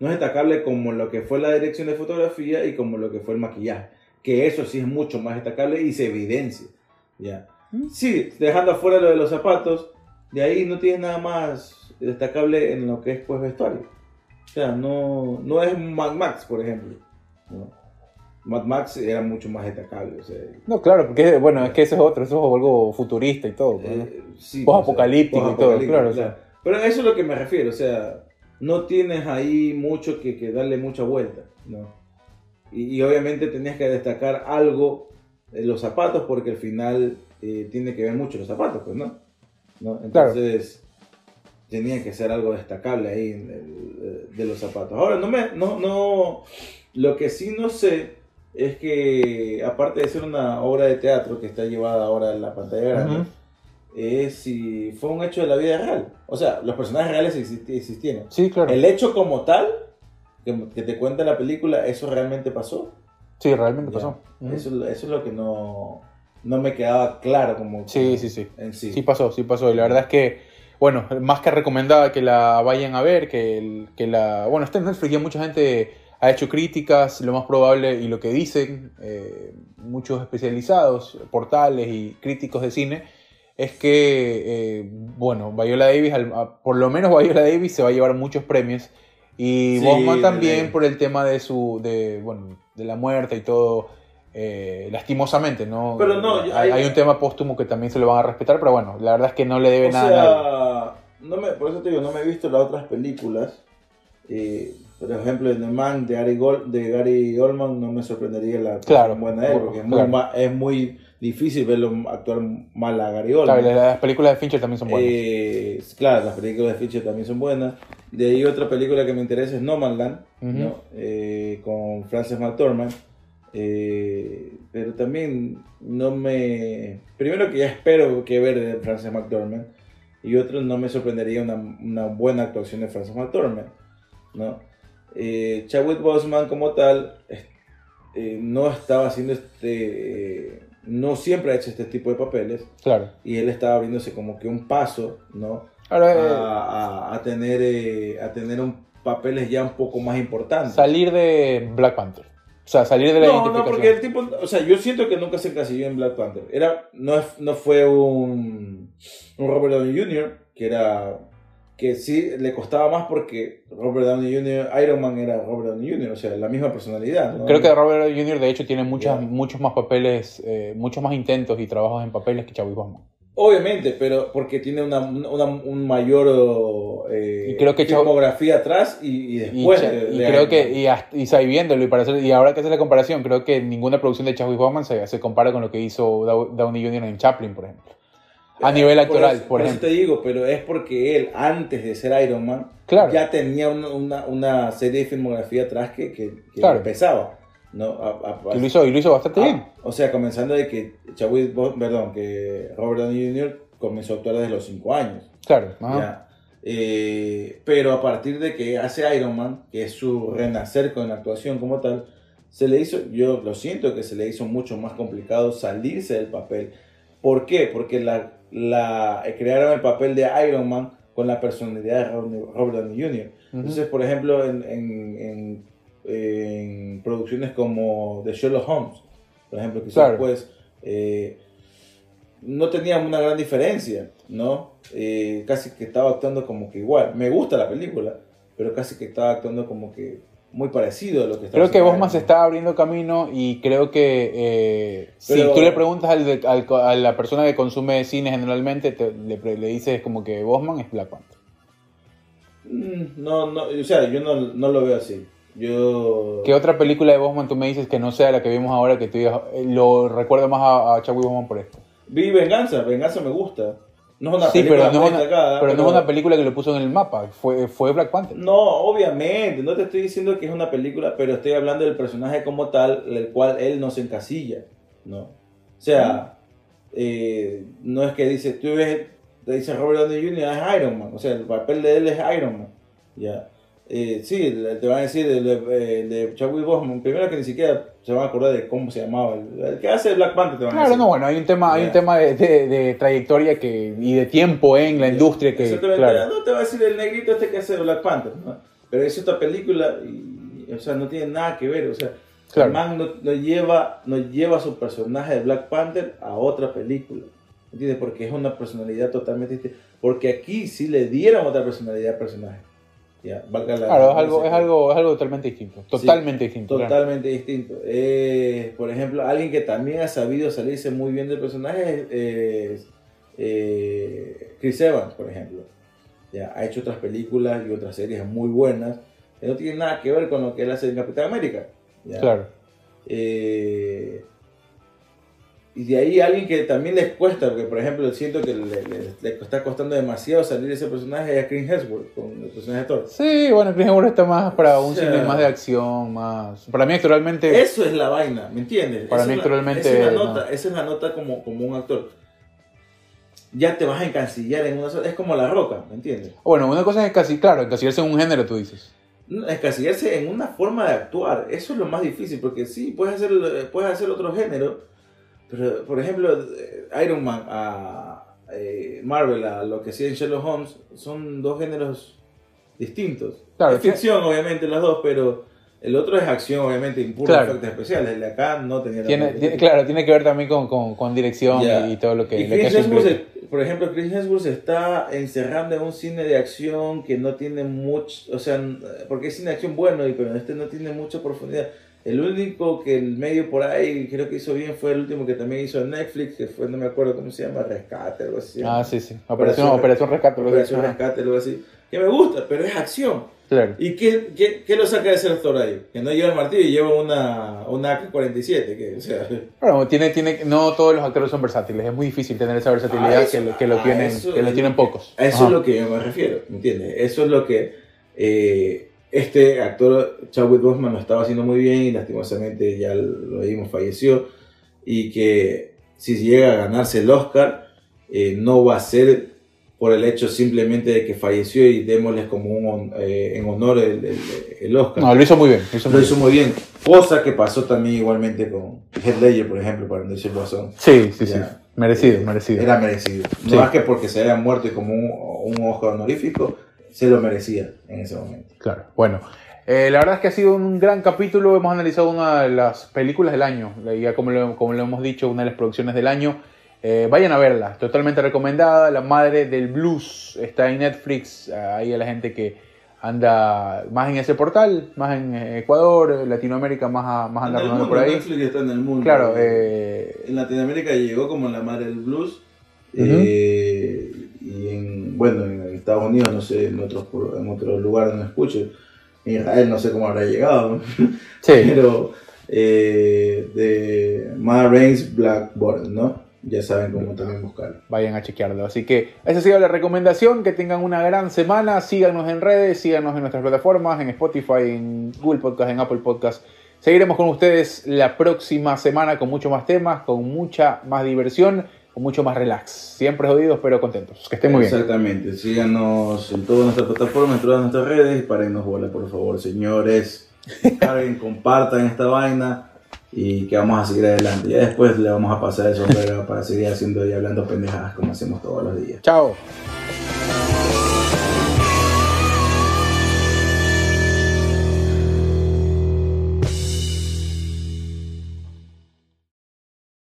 no es destacable como lo que fue la dirección de fotografía y como lo que fue el maquillaje, que eso sí es mucho más destacable y se evidencia, ya. ¿Mm? Sí, dejando afuera lo de los zapatos, de ahí no tienes nada más destacable en lo que es pues vestuario. O sea, no, no es Mad Max, por ejemplo. ¿no? Mad Max era mucho más destacable, o sea, No, claro, porque bueno, es que eso es otro, eso es algo futurista y todo. pues, ¿no? eh, sí, Post-apocalíptico o sea, y todo, claro, o sea. Pero eso es lo que me refiero, o sea, no tienes ahí mucho que, que darle mucha vuelta, ¿no? Y, y obviamente tenías que destacar algo de los zapatos porque al final eh, tiene que ver mucho los zapatos, pues, ¿no? ¿No? Entonces tenía que ser algo destacable ahí en el- de los zapatos. Ahora, no me, no, no, lo que sí no sé es que aparte de ser una obra de teatro que está llevada ahora en la pantalla grande, Ujú. es si fue un hecho de la vida real. O sea, los personajes reales existi- existieron. Sí, claro. El hecho como tal, que, que te cuenta la película, ¿eso realmente pasó? Sí, realmente Ya. pasó. Ujú. Eso, eso es lo que no, no me quedaba claro como Sí, sí, sí. en sí. Sí pasó, sí pasó. Y la verdad es que, bueno, más que recomendada que la vayan a ver, que, el- que la... Bueno, está en Netflix ya mucha gente ha hecho críticas, lo más probable, y lo que dicen eh, muchos especializados, portales y críticos de cine, es que, eh, bueno, Viola Davis, por lo menos Viola Davis se va a llevar muchos premios. Y Sí, Bosman también por el tema de su, de, bueno, de la muerte y todo, eh, lastimosamente, ¿no? Pero no, hay, hay- un tema póstumo que también se lo van a respetar, pero bueno, la verdad es que no le debe nada a nadie. No me, por eso te digo, no me he visto las otras películas. Eh, por ejemplo, en The Man de Gary, Gol- de Gary Oldman no me sorprendería la Claro, buena de él, porque es, claro. muy, ma- es muy difícil verlo actuar mal a Gary Claro, Oldman. las películas de Fincher también son buenas. Eh, claro, las películas de Fincher también son buenas. De ahí otra película que me interesa es No Man Land. ¿no? Eh, con Frances McDormand. Eh, pero también no me... Primero que ya espero que ver de Frances McDormand. Y otro, no me sorprendería una, una buena actuación de Frances McDormand. ¿no? Eh, Chadwick Boseman como tal eh, no estaba haciendo este... eh, no siempre ha hecho este tipo de papeles Claro. y él estaba abriéndose como que un paso, ¿no? Ahora, A, eh, a- a tener, eh, a tener un, papeles ya un poco más importantes. salir de Black Panther. O sea, salir de la no, no, porque el tipo, o sea, yo siento que nunca se encasilló en Black Panther. Era, no, no fue un, un Robert Downey Jr., que era, que sí le costaba más porque Robert Downey Jr., Iron Man era Robert Downey Jr., o sea, la misma personalidad. ¿no? Creo que Robert Downey Jr. de hecho tiene muchas, muchos más papeles, eh, muchos más intentos y trabajos en papeles que Chadwick Boseman. Obviamente, pero porque tiene una, una- un mayor eh, Y creo que filmografía atrás y, y después. De- y de creo Iron que, Man. y, hasta- y sabiéndolo, y, para hacer- y ahora que hace la comparación, creo que ninguna producción de Chadwick Boseman se, se compara con lo que hizo Dow- Downey Jr. en Chaplin, por ejemplo. A nivel actoral, eso- por eso ejemplo. te digo, pero es porque él, antes de ser Iron Man, Claro. ya tenía una, una, una serie de filmografía atrás que, que, que Claro. le pesaba. ¿no? A- a- Y lo hizo, y lo hizo bastante Ah, bien. O sea, comenzando de que Chadwick perdón, que Robert Downey Jr. comenzó a actuar desde los 5 años. Claro. ya. Eh, pero a partir de que hace Iron Man, que es su renacer con la actuación como tal, se le hizo, yo lo siento que se le hizo mucho más complicado salirse del papel. ¿Por qué? Porque la, la, eh, crearon el papel de Iron Man con la personalidad de Robert Downey Jr. Entonces, por ejemplo, en, en- en- en producciones como The Sherlock Holmes, por ejemplo, que Claro. pues eh, no tenía una gran diferencia, ¿no? Eh, casi que estaba actuando como que igual. Me gusta la película, pero casi que estaba actuando como que muy parecido a lo que estaba Creo que Bosman se está abriendo camino y creo que eh, Pero- si tú le preguntas al al a la persona que consume cine generalmente, te- le, le dices como que Bosman es Black Panther. Mm, No, no, o sea, yo no, no lo veo así. Yo... ¿Qué otra película de Bosman tú me dices que no sea la que vimos ahora que tú digas, eh, lo recuerdo más a, a Chadwick Bosman por esto? Vi Venganza, Venganza me gusta. No es una Sí, película pero no muy es una, destacada, pero no es una película que lo puso en el mapa, fue, fue Black Panther. No, obviamente, no te estoy diciendo que es una película, pero estoy hablando del personaje como tal, el cual él no se encasilla, ¿no? O sea, eh, no es que dice, tú ves, te dice Robert Downey Jr. es Iron Man, o sea, el papel de él es Iron Man, ya. Eh, sí, te van a decir el de, el de Chadwick Boseman, primero que ni siquiera se van a acordar de cómo se llamaba, el, el que hace Black Panther te van a Claro, decir. no, bueno, hay un tema, hay un tema de, de- de trayectoria que, y de tiempo en la industria que, Exactamente. claro. No te va a decir el negrito este que hace Black Panther, ¿no? Pero es otra película y, o sea, no tiene nada que ver, o sea, Claro. el man no, no lleva, no lleva su personaje de Black Panther a otra película, ¿entiendes? Porque es una personalidad totalmente distinta, porque aquí sí le dieron otra personalidad al personaje, ya, valga la Claro, es algo, es algo, es algo totalmente distinto. Totalmente distinto. claro. Totalmente distinto. Eh, por ejemplo, alguien que también ha sabido salirse muy bien del personaje es, es, eh, Chris Evans, por ejemplo. Ya, ha hecho otras películas y otras series muy buenas que no tienen nada que ver con lo que él hace en Capitán América. ya. Claro. Eh, y de ahí alguien que también les cuesta, porque por ejemplo siento que le, le- le está costando demasiado salir de ese personaje es a Chris Hemsworth con el personaje de Thor. Sí, bueno, Chris Hemsworth está más para un O sea, cine más de acción, más... Para mí actualmente... Eso es la vaina, ¿me entiendes? Para mí actualmente, Esa es la no. nota, esa es la nota como, como un actor. Ya te vas a encasillar en una sola. Es como la roca, ¿me entiendes? Bueno, una cosa es casi, claro, encasillarse en un género, tú dices. escasillarse en una forma de actuar. Eso es lo más difícil, porque sí, puedes hacer, puedes hacer otro género, pero por ejemplo, Iron Man a eh, Marvel, a lo que hacía en Sherlock Holmes, son dos géneros distintos. Claro, es ficción, obviamente, los dos, pero el otro es acción, obviamente, impuro Claro. efectos especiales. El de acá no tenía Tiene, tiene- claro, tiene que ver también con, con, con dirección y, y todo lo que, Y lo Chris se- por ejemplo, Chris Hemsworth está encerrando en un cine de acción que no tiene mucho, o sea, porque es cine de acción bueno, y- pero este no tiene mucha profundidad. El único que el medio por ahí creo que hizo bien fue el último que también hizo en Netflix, que fue, no me acuerdo cómo se llama, Rescate, algo así. Ah, sí, sí. Operación, Operación- Rescate. que- Operación. Rescate, algo así. Que me gusta, pero es acción. Claro. ¿Y qué, qué, qué lo saca de ser actor ahí? Que no lleva el martillo y lleva una, una AK-47, que, o sea... Bueno, tiene, tiene, no todos los actores son versátiles. Es muy difícil tener esa versatilidad Ah, eso- que, lo- que lo ah, tienen, eso que lo es- tienen pocos. A eso Ajá. es lo que yo me refiero, ¿me entiendes? Eso es lo que eh, este actor Chadwick Boseman lo estaba haciendo muy bien y lastimosamente ya lo vimos, falleció. Y que si llega a ganarse el Oscar, eh, no va a ser por el hecho simplemente de que falleció y démosles como un, eh, en honor el, el- el Oscar. No, lo hizo muy bien. Lo hizo lo muy hizo muy bien. Cosa que pasó también igualmente con Heath Ledger, por ejemplo, para no decir razón. bien. Sí, sí, sí. Ya. Merecido, Eh, merecido. Era merecido. No Sí. más que porque se haya muerto y como un, un Oscar honorífico, se lo merecía en ese momento. Claro. Bueno, eh, la verdad es que ha sido un gran capítulo. Hemos analizado una de las películas del año. Ya como lo, como lo hemos dicho, una de las producciones del año. Eh, vayan a verla, totalmente recomendada. La madre del blues está en Netflix. Ahí a la gente que anda más en ese portal, más en Ecuador, Latinoamérica, más, a- más anda mundo, por ahí. Netflix está en el mundo. Claro, eh, En Latinoamérica llegó como la madre del blues. Eh, y en, bueno, en Estados Unidos, no sé, en otros, en otros lugares no escucho. En Israel no sé cómo habrá llegado. sí, Pero eh, de Ma Reigns Blackboard, ¿no? Ya saben cómo también buscarlo. vayan a chequearlo. Así que esa ha sido la recomendación. Que tengan una gran semana. Síganos en redes, síganos en nuestras plataformas, en Spotify, en Google Podcast, en Apple Podcast. Seguiremos con ustedes la próxima semana con mucho más temas, con mucha más diversión, mucho más relax. Siempre jodidos, pero contentos. Que estén muy bien. Exactamente. Síganos en todas nuestras plataformas, en todas nuestras redes. Párennos bola, por favor, señores. Carguen, compartan esta vaina y que vamos a seguir adelante. Ya después le vamos a pasar sombrero para seguir haciendo y hablando pendejadas como hacemos todos los días. Chao.